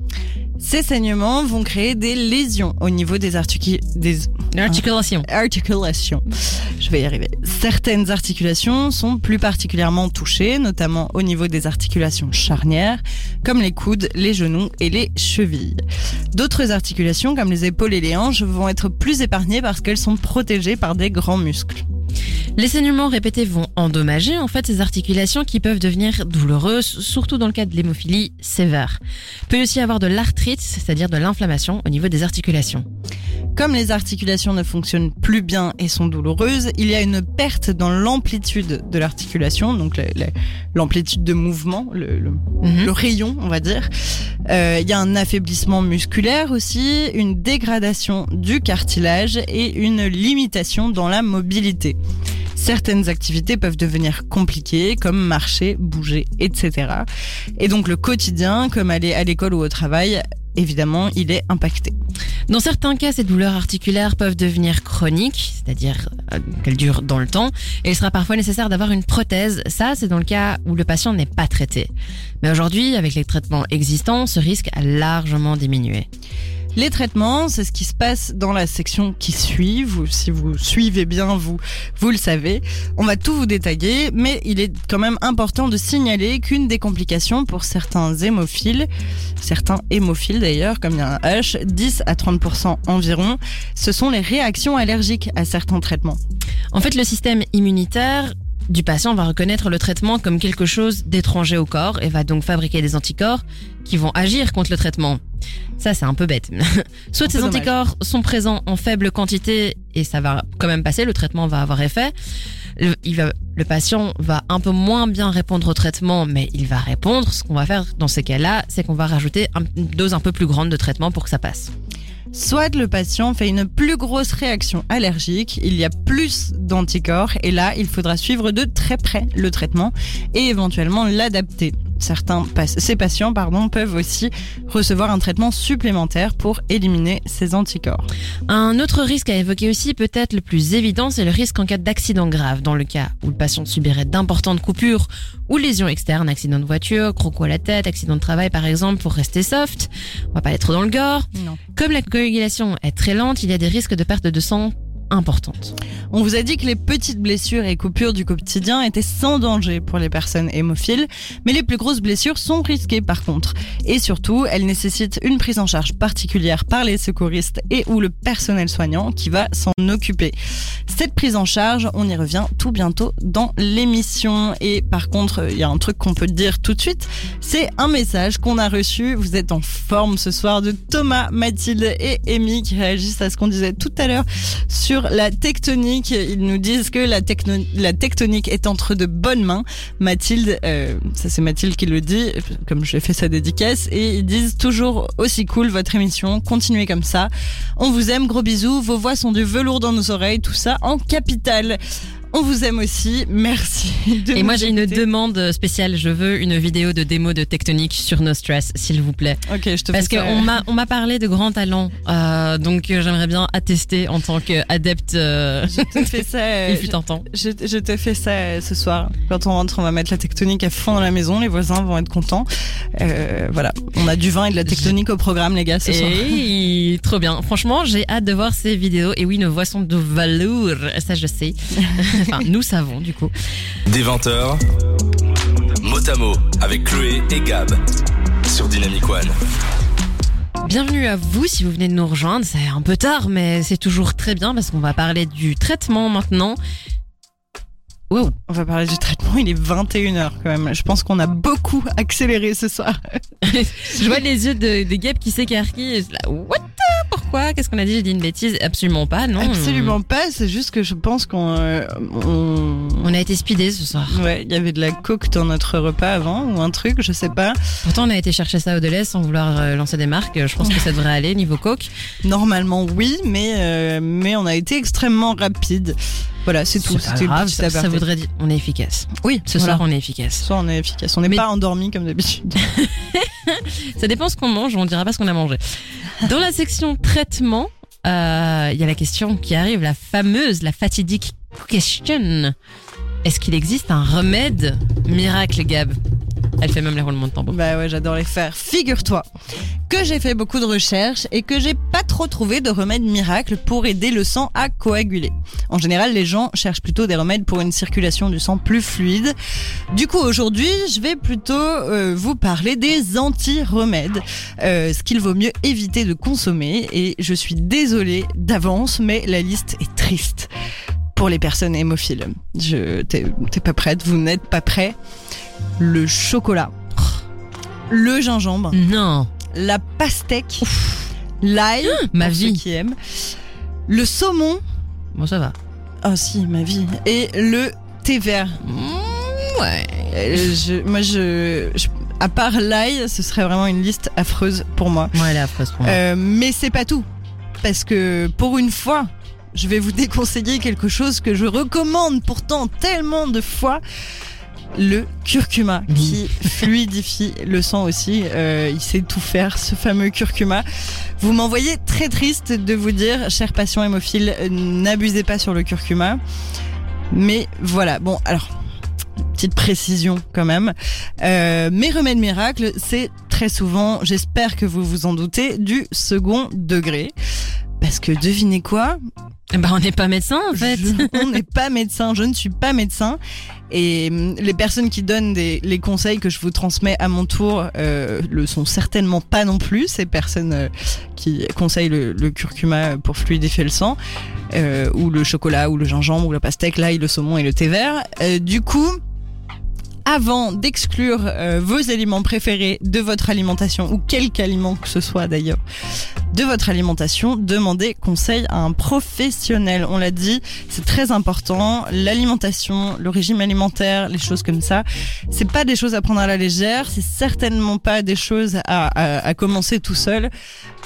[SPEAKER 3] Ces saignements vont créer des lésions au niveau des,
[SPEAKER 2] L'articulation.
[SPEAKER 3] articulations. Je vais y arriver. Certaines articulations sont plus particulièrement touchées, notamment au niveau des articulations charnières, comme les coudes, les genoux et les chevilles. D'autres articulations, comme les épaules et les hanches, vont être plus épargnées parce qu'elles sont protégées par des grands muscles.
[SPEAKER 2] Les saignements répétés vont endommager en fait ces articulations qui peuvent devenir douloureuses, surtout dans le cas de l'hémophilie sévère. Il peut aussi y avoir de l'arthrite, c'est-à-dire de l'inflammation au niveau des articulations.
[SPEAKER 3] Comme les articulations ne fonctionnent plus bien et sont douloureuses, il y a une perte dans l'amplitude de l'articulation, donc l'amplitude de mouvement, le, le-
[SPEAKER 2] Mhm.
[SPEAKER 3] le rayon, on va dire. Euh, Il y a un affaiblissement musculaire aussi, une dégradation du cartilage et une limitation dans la mobilité. Certaines activités peuvent devenir compliquées, comme marcher, bouger, etc. Et donc le quotidien, comme aller à l'école ou au travail, évidemment, il est impacté.
[SPEAKER 2] Dans certains cas, ces douleurs articulaires peuvent devenir chroniques, c'est-à-dire euh, qu'elles durent dans le temps, et il sera parfois nécessaire d'avoir une prothèse. Ça, c'est dans le cas où le patient n'est pas traité. Mais aujourd'hui, avec les traitements existants, ce risque a largement diminué.
[SPEAKER 3] Les traitements, c'est ce qui se passe dans la section qui suit. Vous, si vous suivez bien, vous, vous le savez. On va tout vous détailler, mais il est quand même important de signaler qu'une des complications pour certains hémophiles, certains hémophiles d'ailleurs, comme il y a un H, 10 à 30% environ, ce sont les réactions allergiques à certains traitements.
[SPEAKER 2] En fait, le système immunitaire du patient va reconnaître le traitement comme quelque chose d'étranger au corps et va donc fabriquer des anticorps qui vont agir contre le traitement. Ça, c'est un peu bête. Soit ces
[SPEAKER 3] dommage.
[SPEAKER 2] anticorps sont présents en faible quantité et ça va quand même passer, le traitement va avoir effet. Le, il va, le patient va un peu moins bien répondre au traitement, mais il va répondre. Ce qu'on va faire dans ces cas-là, c'est qu'on va rajouter un- une dose un peu plus grande de traitement pour que ça passe.
[SPEAKER 3] Soit le patient fait une plus grosse réaction allergique, il y a plus d'anticorps et là, il faudra suivre de très près le traitement et éventuellement l'adapter. Certains ces patients pardon, peuvent aussi recevoir un traitement supplémentaire pour éliminer ces anticorps.
[SPEAKER 2] Un autre risque à évoquer aussi, peut-être le plus évident, c'est le risque en cas d'accident grave. Dans le cas où le patient subirait d'importantes coupures ou lésions externes, accident de voiture, croco à la tête, accident de travail par exemple, pour rester soft. On va pas aller trop dans le gore.
[SPEAKER 3] Non.
[SPEAKER 2] Comme la coagulation est très lente, il y a des risques de perte de sang importantes.
[SPEAKER 3] On vous a dit que les petites blessures et coupures du quotidien étaient sans danger pour les personnes hémophiles, mais les plus grosses blessures sont risquées par contre. Et surtout, elles nécessitent une prise en charge particulière par les secouristes et ou le personnel soignant qui va s'en occuper. Cette prise en charge, on y revient tout bientôt dans l'émission. Et par contre, il y a un truc qu'on peut dire tout de suite, c'est un message qu'on a reçu. Vous êtes en forme ce soir de Thomas, Mathilde et Amy qui réagissent à ce qu'on disait tout à l'heure sur la tectonique. Ils nous disent que la, tectonique est entre de bonnes mains. Mathilde, euh, ça c'est Mathilde qui le dit, comme j'ai fait sa dédicace, et ils disent toujours aussi cool votre émission, continuez comme ça. On vous aime, gros bisous, vos voix sont du velours dans nos oreilles, tout ça en capital. On vous aime aussi, merci. De
[SPEAKER 2] Et moi j'ai une demande spéciale, je veux une vidéo de démo de tectonique sur No Stress, s'il vous plaît.
[SPEAKER 3] Ok, je te
[SPEAKER 2] Parce
[SPEAKER 3] fais ça.
[SPEAKER 2] qu'on m'a on m'a parlé de grands talents, euh, donc euh, j'aimerais bien attester en tant qu'adepte. Euh,
[SPEAKER 3] Je te fais ça. euh,
[SPEAKER 2] il fut un temps.
[SPEAKER 3] Je, je te fais ça euh, ce soir. Quand on rentre, on va mettre la tectonique à fond dans la maison. Les voisins vont être contents. Euh, voilà. On a du vin et de la tectonique au programme, les gars, ce soir.
[SPEAKER 2] Et trop bien. Franchement, j'ai hâte de voir ces vidéos. Et oui, nos voix sont de velours. Ça, je sais. enfin, nous savons, du coup.
[SPEAKER 1] Des 20h, mot à mot avec Chloé et Gab sur Dynamic One.
[SPEAKER 2] Bienvenue à vous si vous venez de nous rejoindre. C'est un peu tard, mais c'est toujours très bien parce qu'on va parler du traitement maintenant. Wow.
[SPEAKER 3] On va parler du traitement. Il est 21h quand même. Je pense qu'on a beaucoup accéléré ce soir.
[SPEAKER 2] Je vois les yeux de, de Gab qui s'écarquillent. What? Pourquoi? Qu'est-ce qu'on a dit? J'ai dit une bêtise? Absolument pas, non.
[SPEAKER 3] Absolument pas. C'est juste que je pense qu'on, euh, on-
[SPEAKER 2] On a été speedés ce soir.
[SPEAKER 3] ouais, il y avait de la coke dans notre repas avant ou un truc, je sais pas.
[SPEAKER 2] Pourtant, on a été chercher ça au Deleuze sans vouloir euh, lancer des marques. Je pense que ça devrait aller niveau coke.
[SPEAKER 3] Normalement oui, mais euh, mais on a été extrêmement rapide. Voilà, c'est tout. C'était le
[SPEAKER 2] grave, ça, ça voudrait dire on est efficace.
[SPEAKER 3] Oui,
[SPEAKER 2] Ce
[SPEAKER 3] voilà.
[SPEAKER 2] soir, on est efficace.
[SPEAKER 3] Ce soir, on est efficace. On n'est
[SPEAKER 2] Mais-
[SPEAKER 3] pas endormi comme d'habitude.
[SPEAKER 2] Ça dépend ce qu'on mange, on dira pas ce qu'on a mangé. Dans la section traitement, euh, il y a la question qui arrive, la fameuse, la fatidique question. Est-ce qu'il existe un remède miracle, Gab? Elle fait même les roulements de tambour.
[SPEAKER 3] Bah ouais, j'adore les faire. Figure-toi que j'ai fait beaucoup de recherches et que j'ai pas trop trouvé de remède miracle pour aider le sang à coaguler. En général, les gens cherchent plutôt des remèdes pour une circulation du sang plus fluide. Du coup, aujourd'hui, je vais plutôt euh, vous parler des anti-remèdes, euh, ce qu'il vaut mieux éviter de consommer. Et je suis désolée d'avance, mais la liste est triste pour les personnes hémophiles. Je, t'es, t'es pas prête, vous n'êtes pas prêts. Le chocolat, le gingembre,
[SPEAKER 2] Non,
[SPEAKER 3] la pastèque, l'ail,
[SPEAKER 2] ma
[SPEAKER 3] pour ceux
[SPEAKER 2] vie.
[SPEAKER 3] qui aiment, Le saumon,
[SPEAKER 2] Bon, ça va.
[SPEAKER 3] ah si, ma vie, et le thé vert.
[SPEAKER 2] Mmh, ouais.
[SPEAKER 3] Euh, je- moi, je, je- à part l'ail, ce serait vraiment une liste affreuse pour moi.
[SPEAKER 2] Ouais, elle est affreuse pour moi.
[SPEAKER 3] Euh, mais c'est pas tout, parce que pour une fois, je vais vous déconseiller quelque chose que je recommande pourtant tellement de fois. Le curcuma qui fluidifie le sang aussi. Euh, il sait tout faire, ce fameux curcuma. Vous m'envoyez très triste de vous dire, cher patient hémophile, euh, n'abusez pas sur le curcuma. Mais voilà, bon, alors, petite précision quand même. Euh, mes remèdes miracles, c'est très souvent, j'espère que vous vous en doutez, du second degré. Parce que devinez quoi
[SPEAKER 2] Bah, on n'est pas médecin, en fait.
[SPEAKER 3] Je- On n'est pas médecin, je ne suis pas médecin. Et hum, les personnes qui donnent des, les conseils que je vous transmets à mon tour euh, le sont certainement pas non plus. Ces personnes euh, qui conseillent le, le curcuma pour fluidifier le sang, euh, ou le chocolat, ou le gingembre, ou la pastèque, l'ail, le saumon et le thé vert. Euh, du coup, avant d'exclure euh, vos aliments préférés de votre alimentation, ou quelque aliment que ce soit d'ailleurs, de votre alimentation, demandez conseil à un professionnel. On l'a dit, c'est très important. L'alimentation, le régime alimentaire, les choses comme ça, c'est pas des choses à prendre à la légère. C'est certainement pas des choses à, à, à commencer tout seul.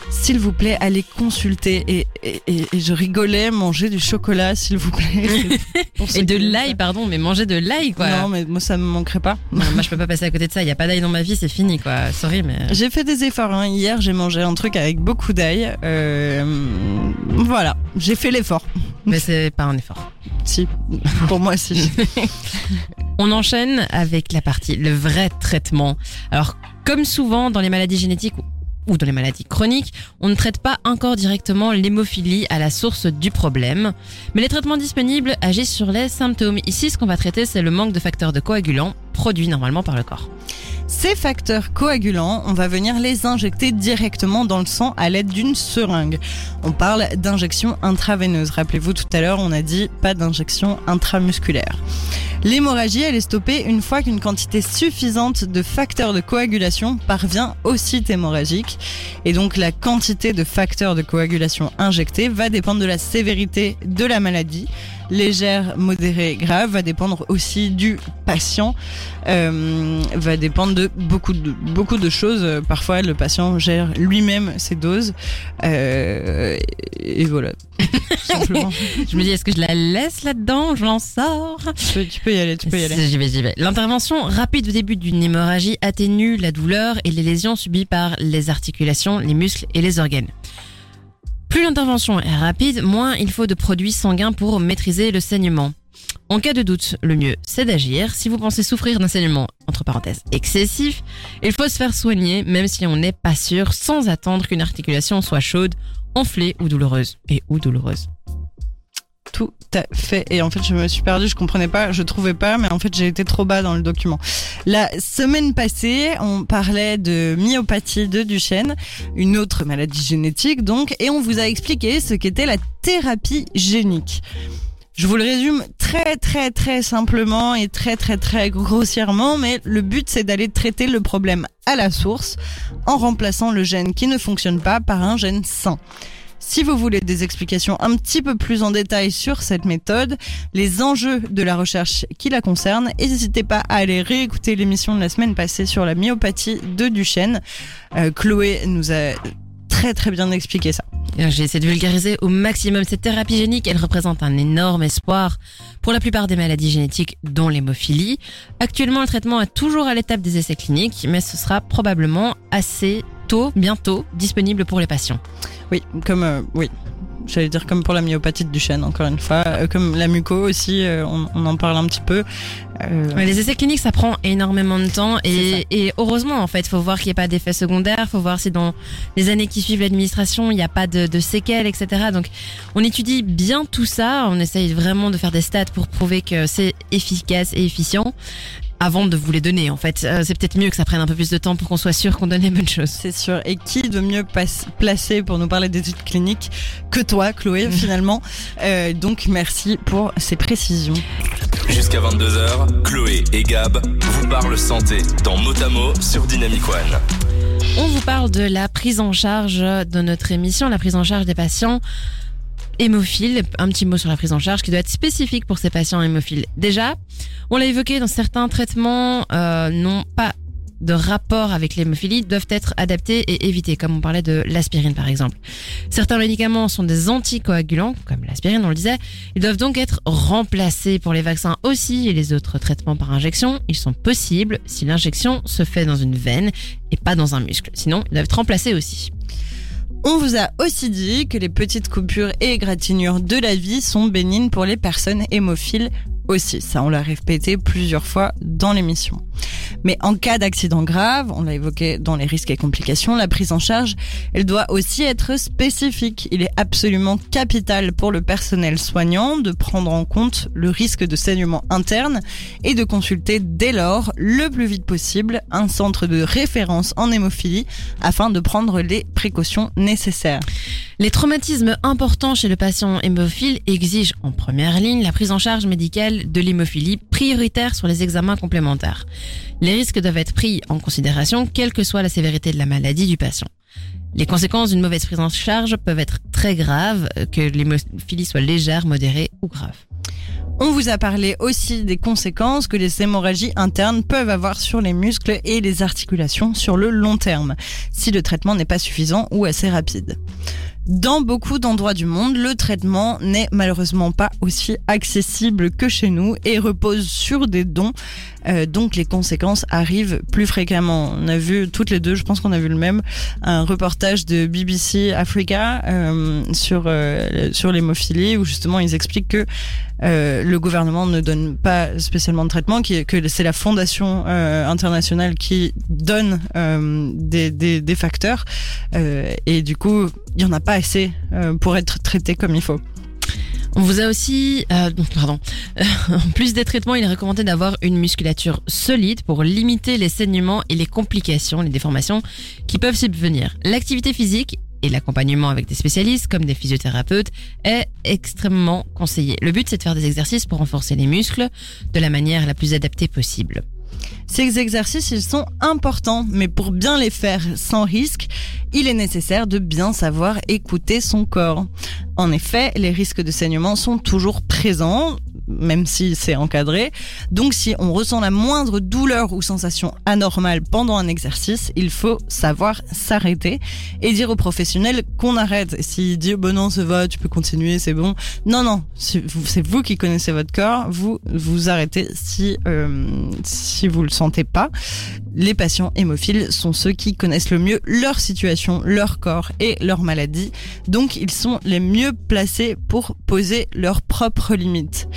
[SPEAKER 3] S'il vous plaît, allez consulter. Et, et, et, et je rigolais, manger du chocolat, s'il vous plaît.
[SPEAKER 2] Et de l'ail, pardon, mais manger de l'ail, quoi.
[SPEAKER 3] Non, mais moi ça me manquerait pas.
[SPEAKER 2] Non, moi, je peux pas passer à côté de ça. Il y a pas d'ail dans ma vie, c'est fini, quoi. Sorry, mais.
[SPEAKER 3] J'ai fait des efforts. Hein. Hier, j'ai mangé un truc avec beaucoup d'ail. Euh, voilà, j'ai fait l'effort.
[SPEAKER 2] Mais c'est pas un effort.
[SPEAKER 3] Si, pour moi, si.
[SPEAKER 2] On enchaîne avec la partie, le vrai traitement. Alors, comme souvent dans les maladies génétiques ou dans les maladies chroniques, on ne traite pas encore directement l'hémophilie à la source du problème, mais les traitements disponibles agissent sur les symptômes. Ici, ce qu'on va traiter, c'est le manque de facteurs de coagulants produits normalement par le corps.
[SPEAKER 3] Ces facteurs coagulants, on va venir les injecter directement dans le sang à l'aide d'une seringue. On parle d'injection intraveineuse. Rappelez-vous, tout à l'heure, on a dit pas d'injection intramusculaire. L'hémorragie, elle est stoppée une fois qu'une quantité suffisante de facteurs de coagulation parvient au site hémorragique. Et donc, la quantité de facteurs de coagulation injectés va dépendre de la sévérité de la maladie. Légère, modérée, grave, va dépendre aussi du patient euh, va dépendre de beaucoup de beaucoup de choses. Parfois, le patient gère lui-même ses doses. Euh, et voilà. Simplement.
[SPEAKER 2] Je me dis, est-ce que je la laisse là-dedans? Je l'en sors?
[SPEAKER 3] Tu, peux, tu peux y aller, tu peux y aller.
[SPEAKER 2] J'y vais, j'y vais. L'intervention rapide au début d'une hémorragie atténue la douleur et les lésions subies par les articulations, les muscles et les organes. Plus l'intervention est rapide, moins il faut de produits sanguins pour maîtriser le saignement. En cas de doute, le mieux c'est d'agir. Si vous pensez souffrir d'un saignement, entre parenthèses, excessif, il faut se faire soigner même si on n'est pas sûr sans attendre qu'une articulation soit chaude, enflée ou douloureuse. Et ou douloureuse.
[SPEAKER 3] Tout à fait. Et en fait, je me suis perdue, je comprenais pas, je trouvais pas, mais en fait, j'ai été trop bas dans le document. La semaine passée, on parlait de myopathie de Duchenne, une autre maladie génétique donc, et on vous a expliqué ce qu'était la thérapie génique. Je vous le résume très très très simplement et très très très grossièrement, mais le but c'est d'aller traiter le problème à la source en remplaçant le gène qui ne fonctionne pas par un gène sain. Si vous voulez des explications un petit peu plus en détail sur cette méthode, les enjeux de la recherche qui la concerne, n'hésitez pas à aller réécouter l'émission de la semaine passée sur la myopathie de Duchenne. Euh, Chloé nous a très très bien expliqué ça.
[SPEAKER 2] J'ai essayé de vulgariser au maximum cette thérapie génique. Elle représente un énorme espoir pour la plupart des maladies génétiques, dont l'hémophilie. Actuellement, le traitement est toujours à l'étape des essais cliniques, mais ce sera probablement assez tôt, bientôt, disponible pour les patients.
[SPEAKER 3] Oui, comme euh, oui. J'allais dire comme pour la myopathie de Duchenne, encore une fois. Euh, comme la muco aussi, euh, on, on, en parle un petit peu.
[SPEAKER 2] Les essais cliniques, ça prend énormément de temps. Et, et heureusement, en fait, faut voir qu'il n'y a pas d'effets secondaires. faut voir si dans les années qui suivent l'administration, il n'y a pas de, de, séquelles, etc. Donc, on étudie bien tout ça. On essaye vraiment de faire des stats pour prouver que c'est efficace et efficient avant de vous les donner. En fait, euh, c'est peut-être mieux que ça prenne un peu plus de temps pour qu'on soit sûr qu'on donne les bonnes choses.
[SPEAKER 3] C'est sûr. Et qui de mieux placer pour nous parler d'études cliniques que toi, Chloé, finalement? Euh, donc, merci pour ces précisions.
[SPEAKER 1] Jusqu'à 22h, Chloé et Gab vous parlent santé dans Motamo sur Dynamic One.
[SPEAKER 2] On vous parle de la prise en charge de notre émission, la prise en charge des patients hémophiles. Un petit mot sur la prise en charge qui doit être spécifique pour ces patients hémophiles. Déjà, on l'a évoqué dans certains traitements, euh, non pas de rapport avec l'hémophilie doivent être adaptés et évités, comme on parlait de l'aspirine par exemple. Certains médicaments sont des anticoagulants, comme l'aspirine on le disait, ils doivent donc être remplacés pour les vaccins aussi et les autres traitements par injection. Ils sont possibles si l'injection se fait dans une veine et pas dans un muscle. Sinon, ils doivent être remplacés aussi.
[SPEAKER 3] On vous a aussi dit que les petites coupures et égratignures de la vie sont bénignes pour les personnes hémophiles aussi. Ça, on l'a répété plusieurs fois dans l'émission. Mais en cas d'accident grave, on l'a évoqué dans les risques et complications, la prise en charge, elle doit aussi être spécifique. Il est absolument capital pour le personnel soignant de prendre en compte le risque de saignement interne et de consulter dès lors, le plus vite possible, un centre de référence en hémophilie afin de prendre les précautions nécessaires.
[SPEAKER 2] Les traumatismes importants chez le patient hémophile exigent en première ligne la prise en charge médicale de l'hémophilie prioritaire sur les examens complémentaires. Les risques doivent être pris en considération quelle que soit la sévérité de la maladie du patient. Les conséquences d'une mauvaise prise en charge peuvent être très graves, que l'hémophilie soit légère, modérée ou grave.
[SPEAKER 3] On vous a parlé aussi des conséquences que les hémorragies internes peuvent avoir sur les muscles et les articulations sur le long terme, si le traitement n'est pas suffisant ou assez rapide. Dans beaucoup d'endroits du monde, le traitement n'est malheureusement pas aussi accessible que chez nous et repose sur des dons. Euh, donc les conséquences arrivent plus fréquemment. On a vu toutes les deux, je pense qu'on a vu le même, un reportage de BBC Africa euh, sur euh, sur l'hémophilie où justement ils expliquent que euh, le gouvernement ne donne pas spécialement de traitement, que c'est la fondation euh, internationale qui donne euh, des, des, des, facteurs et du coup il y en a pas assez pour être traité comme il faut.
[SPEAKER 2] On vous a aussi, euh, pardon, en plus des traitements, il est recommandé d'avoir une musculature solide pour limiter les saignements et les complications, les déformations qui peuvent subvenir. L'activité physique et l'accompagnement avec des spécialistes comme des physiothérapeutes est extrêmement conseillé. Le but c'est de faire des exercices pour renforcer les muscles de la manière la plus adaptée possible.
[SPEAKER 3] Ces exercices, ils sont importants, mais pour bien les faire sans risque, il est nécessaire de bien savoir écouter son corps. En effet, les risques de saignement sont toujours présents, même si c'est encadré. Donc si on ressent la moindre douleur ou sensation anormale pendant un exercice, il faut savoir s'arrêter et dire au professionnel qu'on arrête. S'il dit bon non ça va, tu peux continuer, c'est bon. Non non, c'est vous qui connaissez votre corps, vous vous arrêtez si euh, si vous le sentez pas. Les patients hémophiles sont ceux qui connaissent le mieux leur situation, leur corps et leur maladie. Donc ils sont les mieux placés pour poser leurs propres limites.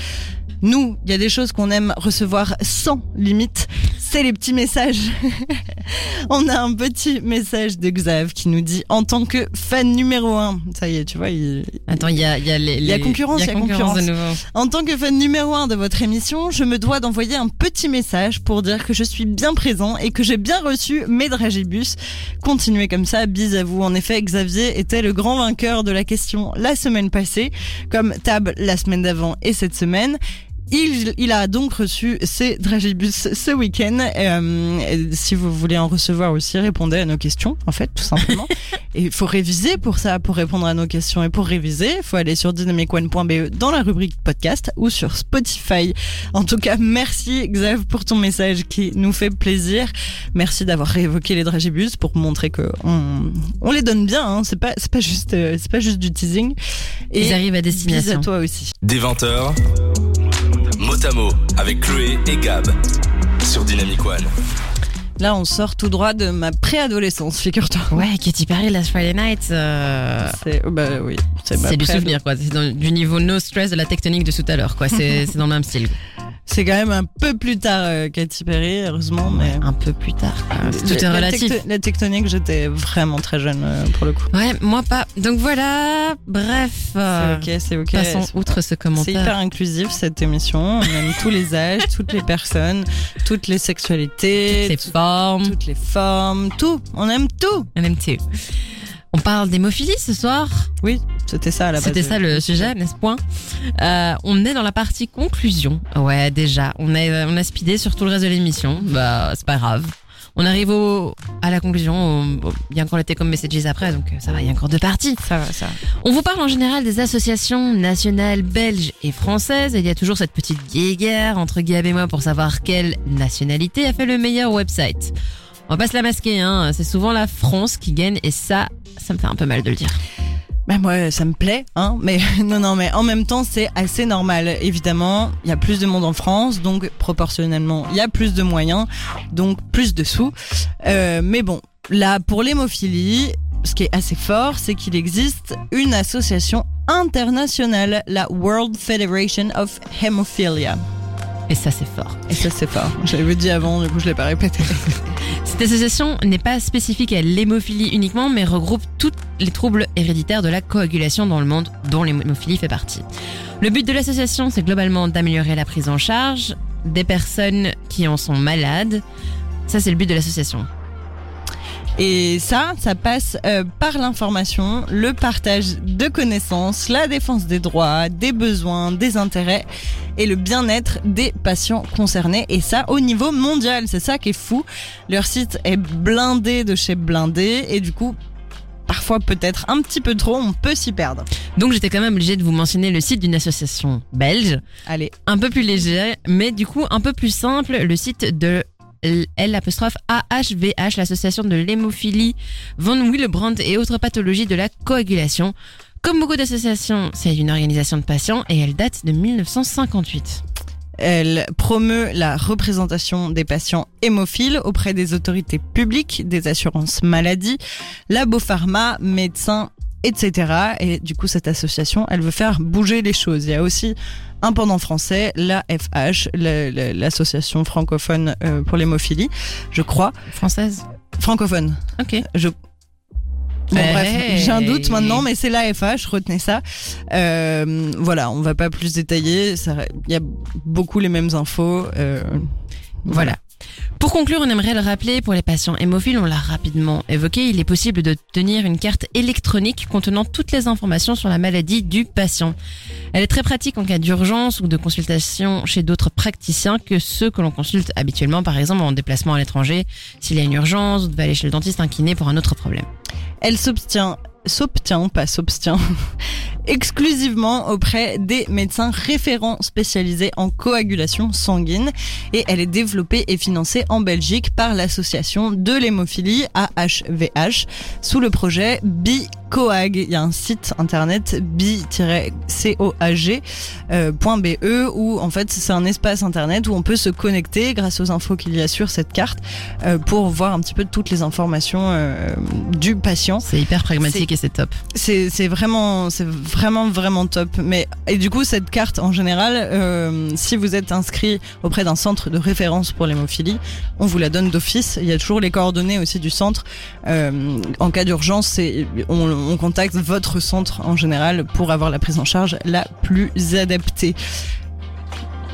[SPEAKER 3] Nous, il y a des choses qu'on aime recevoir sans limite. C'est les petits messages. On a un petit message de Xav qui nous dit en tant que fan numéro un. Ça y est, tu vois. Il...
[SPEAKER 2] Attends, il y a, il y a les,
[SPEAKER 3] il y a concurrence, il y a concurrence. En tant que fan numéro un de votre émission, je me dois d'envoyer un petit message pour dire que je suis bien présent et que j'ai bien reçu mes dragibus. Continuez comme ça, bis à vous. En effet, Xavier était le grand vainqueur de la question la semaine passée, comme Tab la semaine d'avant et cette semaine. Il, a donc reçu ses dragibus ce week-end. Euh, si vous voulez en recevoir aussi, répondez à nos questions, en fait, tout simplement. et il faut réviser pour ça, pour répondre à nos questions. Et pour réviser, il faut aller sur dynamicone.be dans la rubrique podcast ou sur Spotify. En tout cas, merci Xav pour ton message qui nous fait plaisir. Merci d'avoir réévoqué les dragibus pour montrer que on, on les donne bien. Hein. C'est pas, c'est pas juste, euh, c'est pas juste du teasing.
[SPEAKER 2] Et Ils arrivent à destination.
[SPEAKER 3] à toi aussi.
[SPEAKER 1] Des 20h Motamo avec Chloé et Gab sur Dynamic One.
[SPEAKER 3] Là, on sort tout droit de ma préadolescence, figure-toi.
[SPEAKER 2] Ouais, Katy Perry, Last Friday Night. Euh...
[SPEAKER 3] C'est, bah oui,
[SPEAKER 2] c'est, du souvenir, quoi. C'est du niveau no stress de la tectonique de tout à l'heure, quoi. C'est, c'est dans le même style.
[SPEAKER 3] C'est quand même un peu plus tard, euh, Katy Perry, heureusement, mais
[SPEAKER 2] un peu plus tard. Tout est relatif.
[SPEAKER 3] La, tectonique, j'étais vraiment très jeune euh, pour le coup.
[SPEAKER 2] Ouais, moi pas. Donc voilà. Bref.
[SPEAKER 3] c'est euh, ok, c'est ok.
[SPEAKER 2] Passons outre ce commentaire.
[SPEAKER 3] C'est hyper inclusif cette émission. On aime tous les âges, toutes les personnes, toutes les sexualités,
[SPEAKER 2] toutes les formes,
[SPEAKER 3] toutes les formes, tout. On aime tout.
[SPEAKER 2] On aime tout. On parle d'hémophilie ce soir.
[SPEAKER 3] Oui, c'était ça à la base.
[SPEAKER 2] C'était ça le sujet, n'est-ce point euh, On est dans la partie conclusion. Ouais, déjà, on a on a speedé sur tout le reste de l'émission. Bah, c'est pas grave. On arrive au, à la conclusion. Il y a encore les comme messages après, donc euh, ça va, il y a encore deux parties.
[SPEAKER 3] Ça va, ça va.
[SPEAKER 2] On vous parle en général des associations nationales belges et françaises. et Il y a toujours cette petite guéguerre entre Gab et moi pour savoir quelle nationalité a fait le meilleur website. On va pas se la masquer, hein. C'est souvent la France qui gagne et ça, ça me fait un peu mal de le dire.
[SPEAKER 3] Bah moi, ça me plaît, hein. Mais non, non, mais en même temps, c'est assez normal. Évidemment, il y a plus de monde en France, donc proportionnellement, il y a plus de moyens, donc plus de sous. Euh, mais bon, là, pour l'hémophilie, ce qui est assez fort, c'est qu'il existe une association internationale, la World Federation of Hemophilia.
[SPEAKER 2] Et ça, c'est fort.
[SPEAKER 3] Et ça, c'est fort. Je l'avais dit avant, du coup, je l'ai pas répété.
[SPEAKER 2] Cette association n'est pas spécifique à l'hémophilie uniquement, mais regroupe tous les troubles héréditaires de la coagulation dans le monde, dont l'hémophilie fait partie. Le but de l'association, c'est globalement d'améliorer la prise en charge des personnes qui en sont malades. Ça, c'est le but de l'association.
[SPEAKER 3] Et ça, ça passe euh, par l'information, le partage de connaissances, la défense des droits, des besoins, des intérêts et le bien-être des patients concernés. Et ça, au niveau mondial, c'est ça qui est fou. Leur site est blindé de chez blindé et du coup, parfois peut-être un petit peu trop, on peut s'y perdre.
[SPEAKER 2] Donc, j'étais quand même obligée de vous mentionner le site d'une association belge,
[SPEAKER 3] Allez,
[SPEAKER 2] un peu plus léger, mais du coup un peu plus simple, le site de L apostrophe AHVH, l'association de l'hémophilie, von Willebrand et autres pathologies de la coagulation. Comme beaucoup d'associations, c'est une organisation de patients et elle date de 1958.
[SPEAKER 3] Elle promeut la représentation des patients hémophiles auprès des autorités publiques, des assurances maladie, labopharma, médecins, etc. Et du coup, cette association, elle veut faire bouger les choses. Il y a aussi un pendant français, l'AFH, la- la- l'association francophone euh, pour l'hémophilie, je crois.
[SPEAKER 2] Française
[SPEAKER 3] Francophone.
[SPEAKER 2] Ok.
[SPEAKER 3] Je... Bon,
[SPEAKER 2] Hey.
[SPEAKER 3] bref, j'ai un doute maintenant, mais c'est l'AFH, retenez ça. Euh, voilà, on va pas plus détailler. ça- Il y a beaucoup les mêmes infos. euh,
[SPEAKER 2] Voilà. Pour conclure, on aimerait le rappeler, pour les patients hémophiles, on l'a rapidement évoqué, il est possible de tenir une carte électronique contenant toutes les informations sur la maladie du patient. Elle est très pratique en cas d'urgence ou de consultation chez d'autres praticiens que ceux que l'on consulte habituellement, par exemple en déplacement à l'étranger, s'il y a une urgence, ou de aller chez le dentiste, un kiné pour un autre problème.
[SPEAKER 3] Elle s'obtient, s'obtient, pas s'obtient, exclusivement auprès des médecins référents spécialisés en coagulation sanguine et elle est développée et financée en Belgique par l'association de l'hémophilie AHVH sous le projet BiCoag. Il y a un site internet bi-coag.be euh, où en fait c'est un espace internet où on peut se connecter grâce aux infos qu'il y a sur cette carte euh, pour voir un petit peu toutes les informations euh, du patient.
[SPEAKER 2] C'est hyper pragmatique c'est top.
[SPEAKER 3] C'est vraiment c'est vraiment vraiment top. Mais et du coup cette carte en général, euh, si vous êtes inscrit auprès d'un centre de référence pour l'hémophilie, on vous la donne d'office. Il y a toujours les coordonnées aussi du centre. Euh, en cas d'urgence, on contacte votre centre en général pour avoir la prise en charge la plus adaptée.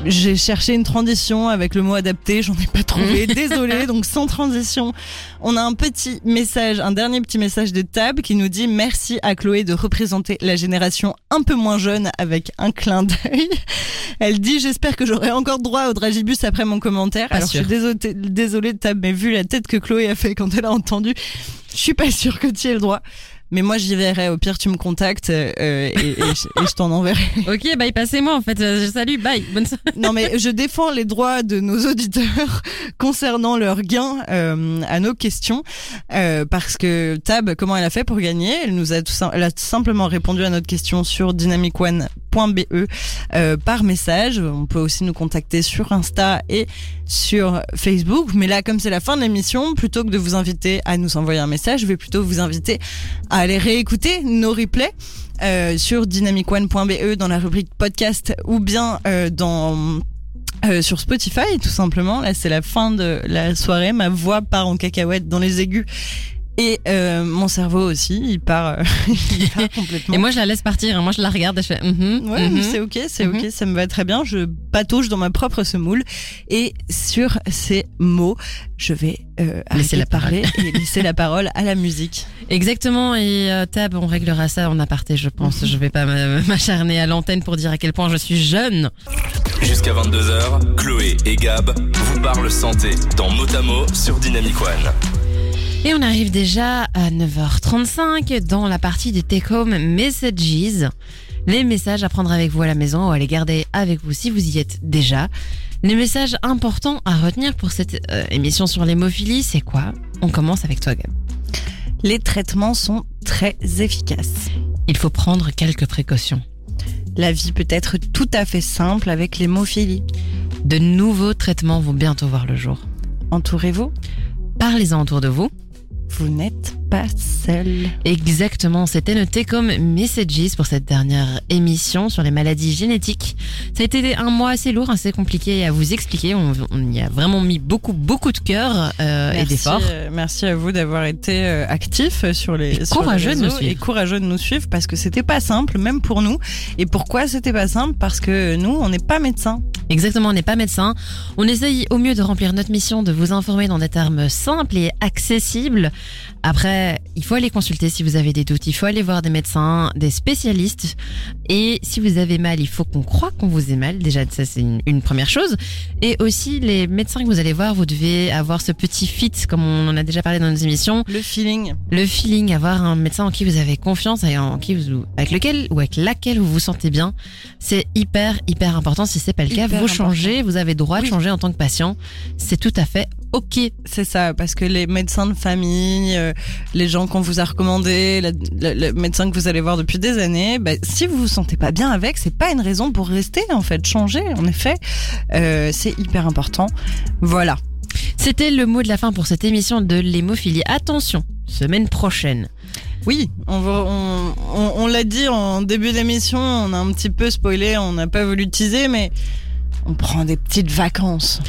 [SPEAKER 3] J'ai cherché une transition avec le mot adapté, j'en ai pas trouvé. Désolée, donc sans transition. On a un petit message, un dernier petit message de Tab qui nous dit merci à Chloé de représenter la génération un peu moins jeune avec un clin d'œil. Elle dit j'espère que j'aurai encore droit au dragibus après mon commentaire.
[SPEAKER 2] Pas
[SPEAKER 3] Alors
[SPEAKER 2] sûr.
[SPEAKER 3] je suis désolée, désolée Tab, mais vu la tête que Chloé a fait quand elle a entendu, je suis pas sûre que tu aies le droit. Mais moi j'y verrai. Au pire tu me contactes euh, et, et je- je t'en enverrai.
[SPEAKER 2] Ok, bye, passez-moi en fait. Euh, Salut, bye. Bonne soirée.
[SPEAKER 3] Non mais je défends les droits de nos auditeurs concernant leurs gains euh, à nos questions euh, parce que Tab comment elle a fait pour gagner? Elle nous a tout elle a simplement répondu à notre question sur dynamicone.be euh, par message. On peut aussi nous contacter sur Insta et sur Facebook. Mais là comme c'est la fin de l'émission, plutôt que de vous inviter à nous envoyer un message, je vais plutôt vous inviter à aller réécouter nos replays euh, sur dynamicone.be dans la rubrique podcast ou bien euh, dans sur Spotify tout simplement. Là c'est la fin de la soirée, ma voix part en cacahuète dans les aigus Et euh, mon cerveau aussi, il part, euh, il part complètement.
[SPEAKER 2] Et moi, je la laisse partir. hein. Moi, je la regarde et je fais. mhm,
[SPEAKER 3] Ouais,
[SPEAKER 2] mhm.
[SPEAKER 3] mais c'est ok, c'est ok, ça me va très bien. Je patauge dans ma propre semoule et sur ces mots, je vais euh, arrêter
[SPEAKER 2] la
[SPEAKER 3] parler et laisser la parole à la musique.
[SPEAKER 2] Exactement. Et euh, Tab, on réglera ça en aparté, je pense. Je vais pas m'a- m'acharner à l'antenne pour dire à quel point je suis jeune.
[SPEAKER 1] Jusqu'à 22h, Chloé et Gab vous parlent santé dans Motamo sur Dynamic One.
[SPEAKER 2] Et on arrive déjà à 9h35 dans la partie des Take Home Messages. Les messages à prendre avec vous à la maison ou à les garder avec vous si vous y êtes déjà. Les messages importants à retenir pour cette euh, émission sur l'hémophilie, c'est quoi? On commence avec toi, Gab.
[SPEAKER 3] Les traitements sont très efficaces.
[SPEAKER 2] Il faut prendre quelques précautions.
[SPEAKER 3] La vie peut être tout à fait simple avec l'hémophilie.
[SPEAKER 2] De nouveaux traitements vont bientôt voir le jour.
[SPEAKER 3] Entourez-vous,
[SPEAKER 2] Parlez-en autour de vous.
[SPEAKER 3] Vous n'êtes pas seul.
[SPEAKER 2] Exactement, c'était noté comme Messages pour cette dernière émission sur les maladies génétiques. Ça a été un mois assez lourd, assez compliqué à vous expliquer. On, on y a vraiment mis beaucoup, beaucoup de cœur euh, et d'efforts.
[SPEAKER 3] euh, merci à vous d'avoir été euh, actifs sur les,
[SPEAKER 2] Et
[SPEAKER 3] sur les
[SPEAKER 2] courageux de nous suivre.
[SPEAKER 3] et courageux de nous suivre parce que c'était pas simple, même pour nous. Et pourquoi c'était pas simple? Parce que nous, on n'est pas médecins.
[SPEAKER 2] Exactement, on n'est pas médecin. On essaye au mieux de remplir notre mission, de vous informer dans des termes simples et accessibles. Après, il faut aller consulter si vous avez des doutes. Il faut aller voir des médecins, des spécialistes. Et si vous avez mal, il faut qu'on croit qu'on vous ait mal. Déjà, ça c'est une, une première chose. Et aussi, les médecins que vous allez voir, vous devez avoir ce petit fit, comme on en a déjà parlé dans nos émissions.
[SPEAKER 3] Le feeling.
[SPEAKER 2] Le feeling, avoir un médecin en qui vous avez confiance et en qui vous, avec lequel ou avec laquelle vous vous sentez bien, c'est hyper hyper important. Si c'est pas le cas,
[SPEAKER 3] Hyper
[SPEAKER 2] vous changez, vous avez droit de changer en tant que patient. C'est tout à fait ok.
[SPEAKER 3] C'est ça, parce que les médecins de famille, euh, les gens qu'on vous a recommandés, la- la- le médecin que vous allez voir depuis des années, bah, si vous vous sentez pas bien avec, c'est pas une raison pour rester en fait, changer. En effet, euh, c'est hyper important. Voilà.
[SPEAKER 2] C'était le mot de la fin pour cette émission de l'hémophilie. Attention, semaine prochaine.
[SPEAKER 3] Oui, on, on, on, on l'a dit en début d'émission, on a un petit peu spoilé, on n'a pas voulu teaser, mais on prend des petites vacances.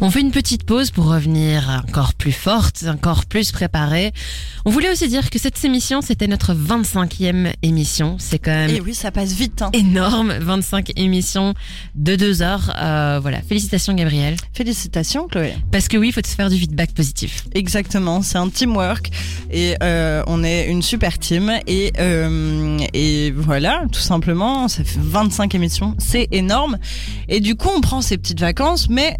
[SPEAKER 2] On fait une petite pause pour revenir encore plus forte, encore plus préparée. On voulait aussi dire que cette émission, c'était notre 25e émission. C'est quand même
[SPEAKER 3] Et oui, ça passe vite. Hein.
[SPEAKER 2] énorme, 25 émissions de deux heures. Euh, voilà, félicitations Gabriel.
[SPEAKER 3] Félicitations, Chloé.
[SPEAKER 2] Parce que oui, il faut se faire du feedback positif.
[SPEAKER 3] Exactement, c'est un teamwork et euh, on est une super team et euh, et voilà, tout simplement, ça fait 25 émissions, c'est énorme et du coup on prend ces petites vacances, mais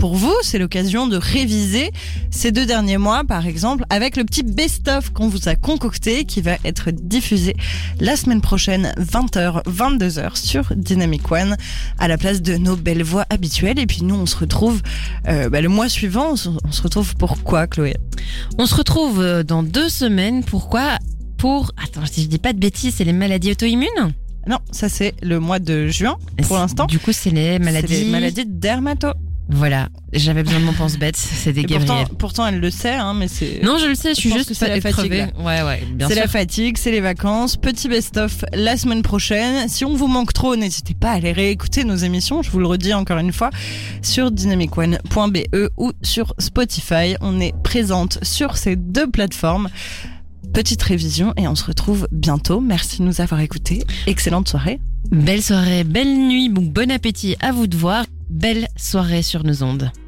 [SPEAKER 3] pour vous, c'est l'occasion de réviser ces deux derniers mois, par exemple, avec le petit best-of qu'on vous a concocté, qui va être diffusé la semaine prochaine, 20h, 22h, sur Dynamic One, à la place de nos belles voix habituelles. Et puis nous, on se retrouve euh, bah, le mois suivant. On se, retrouve pour quoi, Chloé?
[SPEAKER 2] On se retrouve euh, dans deux semaines. Pourquoi? Pour... Attends, je dis pas de bêtises, c'est les maladies auto-immunes?
[SPEAKER 3] Non, ça c'est le mois de juin, pour l'instant.
[SPEAKER 2] Du coup, c'est les maladies...
[SPEAKER 3] Les maladies dermato.
[SPEAKER 2] Voilà, j'avais besoin de mon pense-bête, c'est des
[SPEAKER 3] Et pourtant,
[SPEAKER 2] Gabriel.
[SPEAKER 3] pourtant, elle le sait, hein, mais c'est...
[SPEAKER 2] Non, je le sais, je
[SPEAKER 3] Je
[SPEAKER 2] suis juste
[SPEAKER 3] c'est la fatigue.
[SPEAKER 2] Ouais, ouais,
[SPEAKER 3] C'est la fatigue, c'est les vacances. Petit best-of la semaine prochaine. Si on vous manque trop, n'hésitez pas à aller réécouter nos émissions. Je vous le redis encore une fois sur dynamicone.be ou sur Spotify. On est présente sur ces deux plateformes. Petite révision et on se retrouve bientôt. Merci de nous avoir écoutés. Excellente soirée.
[SPEAKER 2] Belle soirée, belle nuit, bon appétit à vous de voir. Belle soirée sur nos ondes.